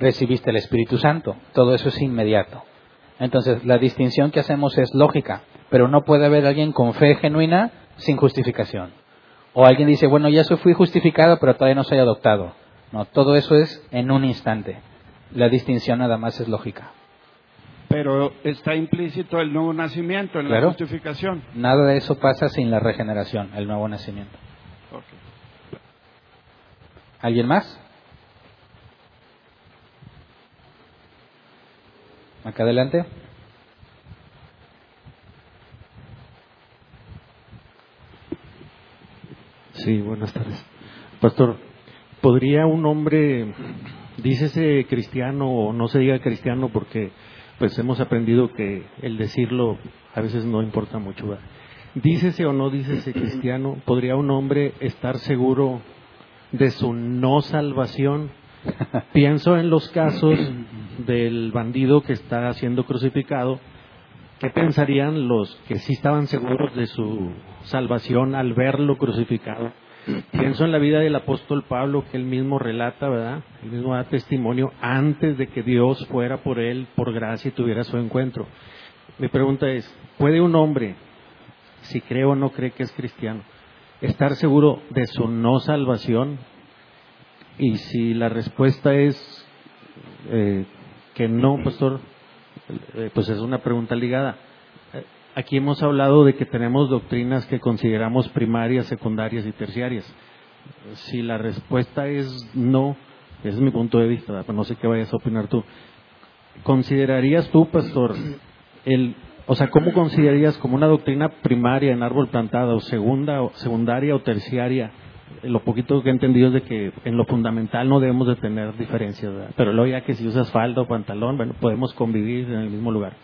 Recibiste el Espíritu Santo, todo eso es inmediato. Entonces, la distinción que hacemos es lógica, pero no puede haber alguien con fe genuina sin justificación. O alguien dice, bueno, ya fui justificado, pero todavía no soy adoptado. No, todo eso es en un instante. La distinción nada más es lógica. Pero está implícito el nuevo nacimiento en Claro. la justificación. Nada de eso pasa sin la regeneración, el nuevo nacimiento. ¿Alguien más? Acá adelante. Sí, buenas tardes. Pastor, ¿podría un hombre, dícese cristiano o no se diga cristiano porque pues hemos aprendido que el decirlo a veces no importa mucho. Dícese o no dícese cristiano, ¿podría un hombre estar seguro de su no salvación? Pienso en los casos del bandido que está siendo crucificado. ¿Qué pensarían los que sí estaban seguros de su salvación al verlo crucificado? Pienso en la vida del apóstol Pablo, que él mismo relata, ¿verdad? Él mismo da testimonio antes de que Dios fuera por él, por gracia, y tuviera su encuentro. Mi pregunta es, ¿puede un hombre, si cree o no cree que es cristiano, estar seguro de su no salvación? Y si la respuesta es eh, que no, pastor, eh, pues es una pregunta ligada. Eh, Aquí hemos hablado de que tenemos doctrinas que consideramos primarias, secundarias y terciarias. Si la respuesta es no, ese es mi punto de vista. Pero no sé qué vayas a opinar tú. ¿Considerarías tú, pastor, el, o sea, cómo considerarías como una doctrina primaria en árbol plantado, segunda, o secundaria o terciaria lo poquito que he entendido es de que en lo fundamental no debemos de tener diferencias, ¿verdad? pero luego ya que si usas falda o pantalón, bueno, podemos convivir en el mismo lugar.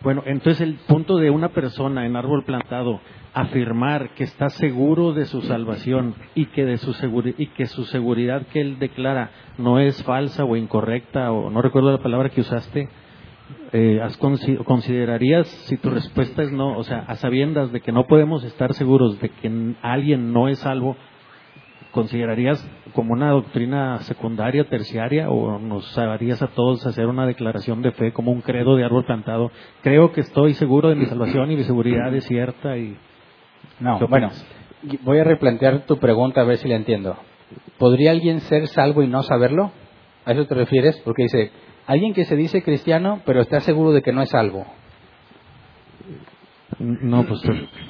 Bueno, entonces el punto de una persona en árbol plantado afirmar que está seguro de su salvación y que de su y que su seguridad que él declara no es falsa o incorrecta o no recuerdo la palabra que usaste, eh, ¿considerarías si tu respuesta es no, o sea, a sabiendas de que no podemos estar seguros de que alguien no es salvo, ¿considerarías como una doctrina secundaria, terciaria, o nos harías a todos hacer una declaración de fe como un credo de árbol plantado? Creo que estoy seguro de mi salvación y mi seguridad es cierta y... No, bueno, voy a replantear tu pregunta a ver si la entiendo. ¿Podría alguien ser salvo y no saberlo? ¿A eso te refieres? Porque dice, alguien que se dice cristiano pero está seguro de que no es salvo. No, pues,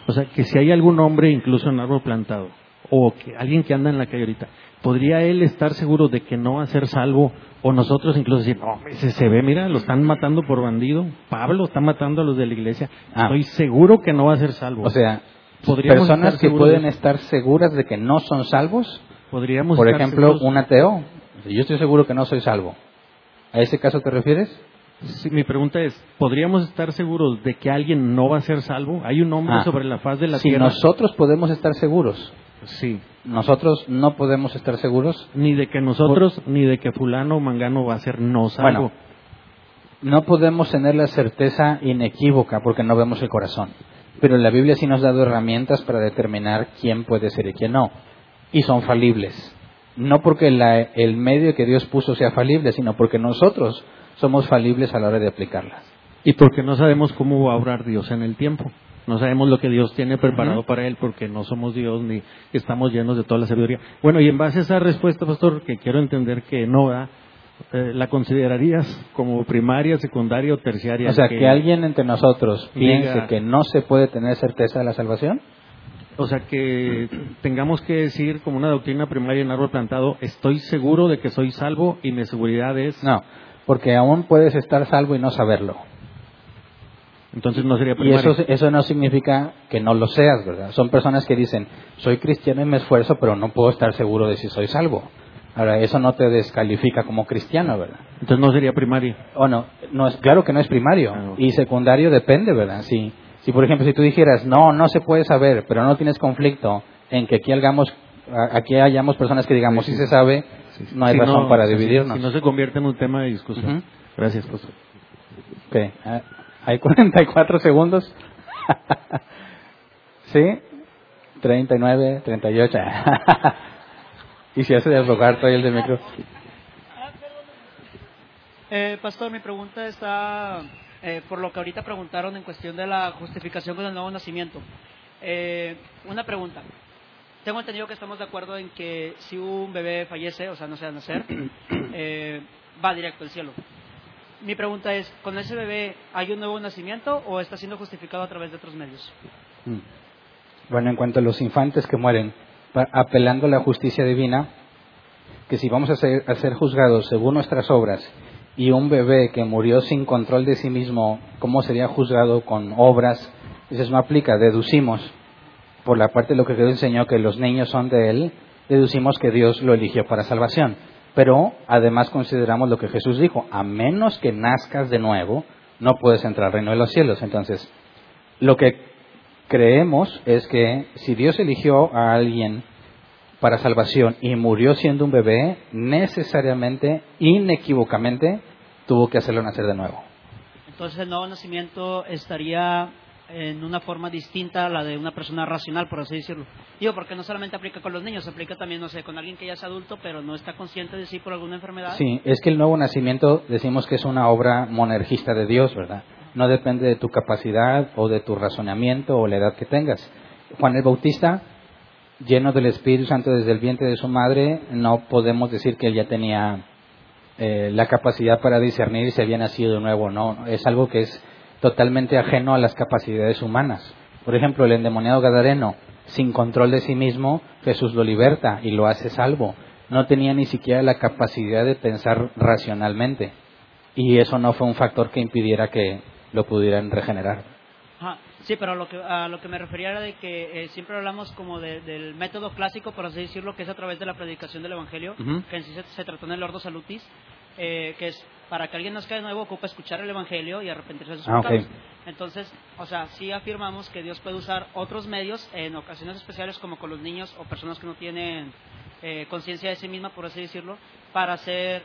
o sea, que si hay algún hombre incluso en árbol plantado o que alguien que anda en la calle ahorita, ¿podría él estar seguro de que no va a ser salvo? O nosotros incluso decir, no, ese se ve, mira, lo están matando por bandido. Pablo está matando a los de la iglesia. Ah. Estoy seguro que no va a ser salvo. O sea, personas que pueden estar seguras de que no son salvos. Podríamos Por ejemplo, un ateo. Yo estoy seguro que no soy salvo. ¿A ese caso te refieres? Sí, mi pregunta es, ¿podríamos estar seguros de que alguien no va a ser salvo? ¿Hay un hombre ah. sobre la faz de la tierra? Si nosotros podemos estar seguros Sí. Nosotros no podemos estar seguros. Ni de que nosotros, ni de que fulano o mangano va a ser no salvo. no podemos tener la certeza inequívoca porque no vemos el corazón. Pero la Biblia sí nos ha dado herramientas para determinar quién puede ser y quién no. Y son falibles. No porque el medio que Dios puso sea falible, sino porque nosotros somos falibles a la hora de aplicarlas. Y porque no sabemos cómo va a obrar Dios en el tiempo. No sabemos lo que Dios tiene preparado para él porque no somos Dios ni estamos llenos de toda la sabiduría. Bueno, y en base a esa respuesta, pastor, que quiero entender que no da, eh, ¿la considerarías como primaria, secundaria o terciaria? O sea, que, alguien entre nosotros piense que no se puede tener certeza de la salvación. O sea, que tengamos que decir como una doctrina primaria en árbol plantado, estoy seguro de que soy salvo y mi seguridad es... No, porque aún puedes estar salvo y no saberlo. Entonces no sería Y eso, eso no significa que no lo seas, ¿verdad? Son personas que dicen, soy cristiano y me esfuerzo, pero no puedo estar seguro de si soy salvo. Ahora, eso no te descalifica como cristiano, ¿verdad? Entonces no sería primario. O no, no es, claro que no es primario. Ah, y secundario depende, ¿verdad? Si, si, por ejemplo, si tú dijeras, no, no se puede saber, pero no tienes conflicto en que aquí hagamos, aquí hayamos personas que digamos, si se sabe, no hay razón para dividirnos. Si, no se convierte en un tema de discusión. Gracias, pastor. Okay. Ah, hay 44 segundos. ¿Sí? 39, 38. y si hace desrogar todo el de micro. Eh, pastor, mi pregunta está eh, por lo que ahorita preguntaron en cuestión de la justificación con el nuevo nacimiento. Eh, una pregunta. Tengo entendido que estamos de acuerdo en que si un bebé fallece, o sea, no se va a nacer, eh, va directo al cielo. Mi pregunta es, ¿con ese bebé hay un nuevo nacimiento o está siendo justificado a través de otros medios? Mm. Bueno, en cuanto a los infantes que mueren, apelando a la justicia divina, que si vamos a ser, a ser juzgados según nuestras obras y un bebé que murió sin control de sí mismo, ¿cómo sería juzgado con obras? Eso no aplica, deducimos, por la parte de lo que Dios enseñó, que los niños son de Él, deducimos que Dios lo eligió para salvación. Pero además consideramos lo que Jesús dijo, a menos que nazcas de nuevo, no puedes entrar al reino de los cielos. Entonces, lo que creemos es que si Dios eligió a alguien para salvación y murió siendo un bebé, necesariamente, inequívocamente, tuvo que hacerlo nacer de nuevo. Entonces el nuevo nacimiento estaría en una forma distinta a la de una persona racional, por así decirlo. Digo, porque no solamente aplica con los niños, aplica también, no sé, con alguien que ya es adulto, pero no está consciente de sí por alguna enfermedad. Sí, es que el nuevo nacimiento decimos que es una obra monergista de Dios, ¿verdad? No depende de tu capacidad o de tu razonamiento o la edad que tengas. Juan el Bautista, lleno del Espíritu Santo desde el vientre de su madre, no podemos decir que él ya tenía eh, la capacidad para discernir si había nacido de nuevo o no. Es algo que es totalmente ajeno a las capacidades humanas. Por ejemplo, el endemoniado Gadareno, sin control de sí mismo, Jesús lo liberta y lo hace salvo. No tenía ni siquiera la capacidad de pensar racionalmente. Y eso no fue un factor que impidiera que lo pudieran regenerar. Sí, pero a lo que, a lo que me refería era de que eh, siempre hablamos como de- del método clásico, por así decirlo, que es a través de la predicación del Evangelio, que en sí se, se trató en el Ordo Salutis, eh, que es para que alguien nazca de nuevo ocupa escuchar el Evangelio y arrepentirse de sus Ah, pecados. Entonces, o sea, sí afirmamos que Dios puede usar otros medios en ocasiones especiales, como con los niños o personas que no tienen eh, conciencia de sí misma, por así decirlo, para hacer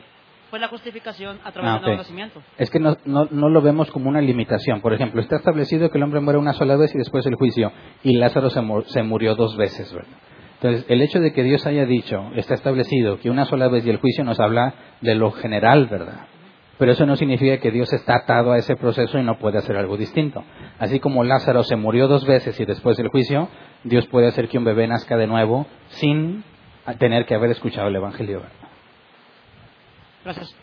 la justificación a través Ah, del nacimiento. Es que no, no, no lo vemos como una limitación. Por ejemplo, está establecido que el hombre muere una sola vez y después el juicio, y Lázaro se, mu- se murió dos veces, ¿verdad? Entonces, el hecho de que Dios haya dicho, está establecido que una sola vez y el juicio nos habla de lo general, ¿verdad? Pero eso no significa que Dios está atado a ese proceso y no puede hacer algo distinto. Así como Lázaro se murió dos veces y después del juicio, Dios puede hacer que un bebé nazca de nuevo sin tener que haber escuchado el Evangelio. ¿verdad? Gracias.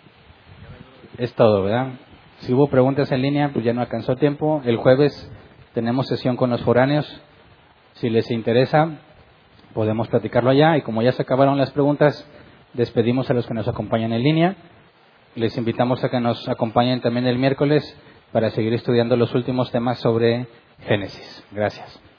Es todo, ¿verdad? Si hubo preguntas en línea, pues ya no alcanzó tiempo. El jueves tenemos sesión con los foráneos. Si les interesa, podemos platicarlo allá. Y como ya se acabaron las preguntas, despedimos a los que nos acompañan en línea. Les invitamos a que nos acompañen también el miércoles para seguir estudiando los últimos temas sobre Génesis. Gracias.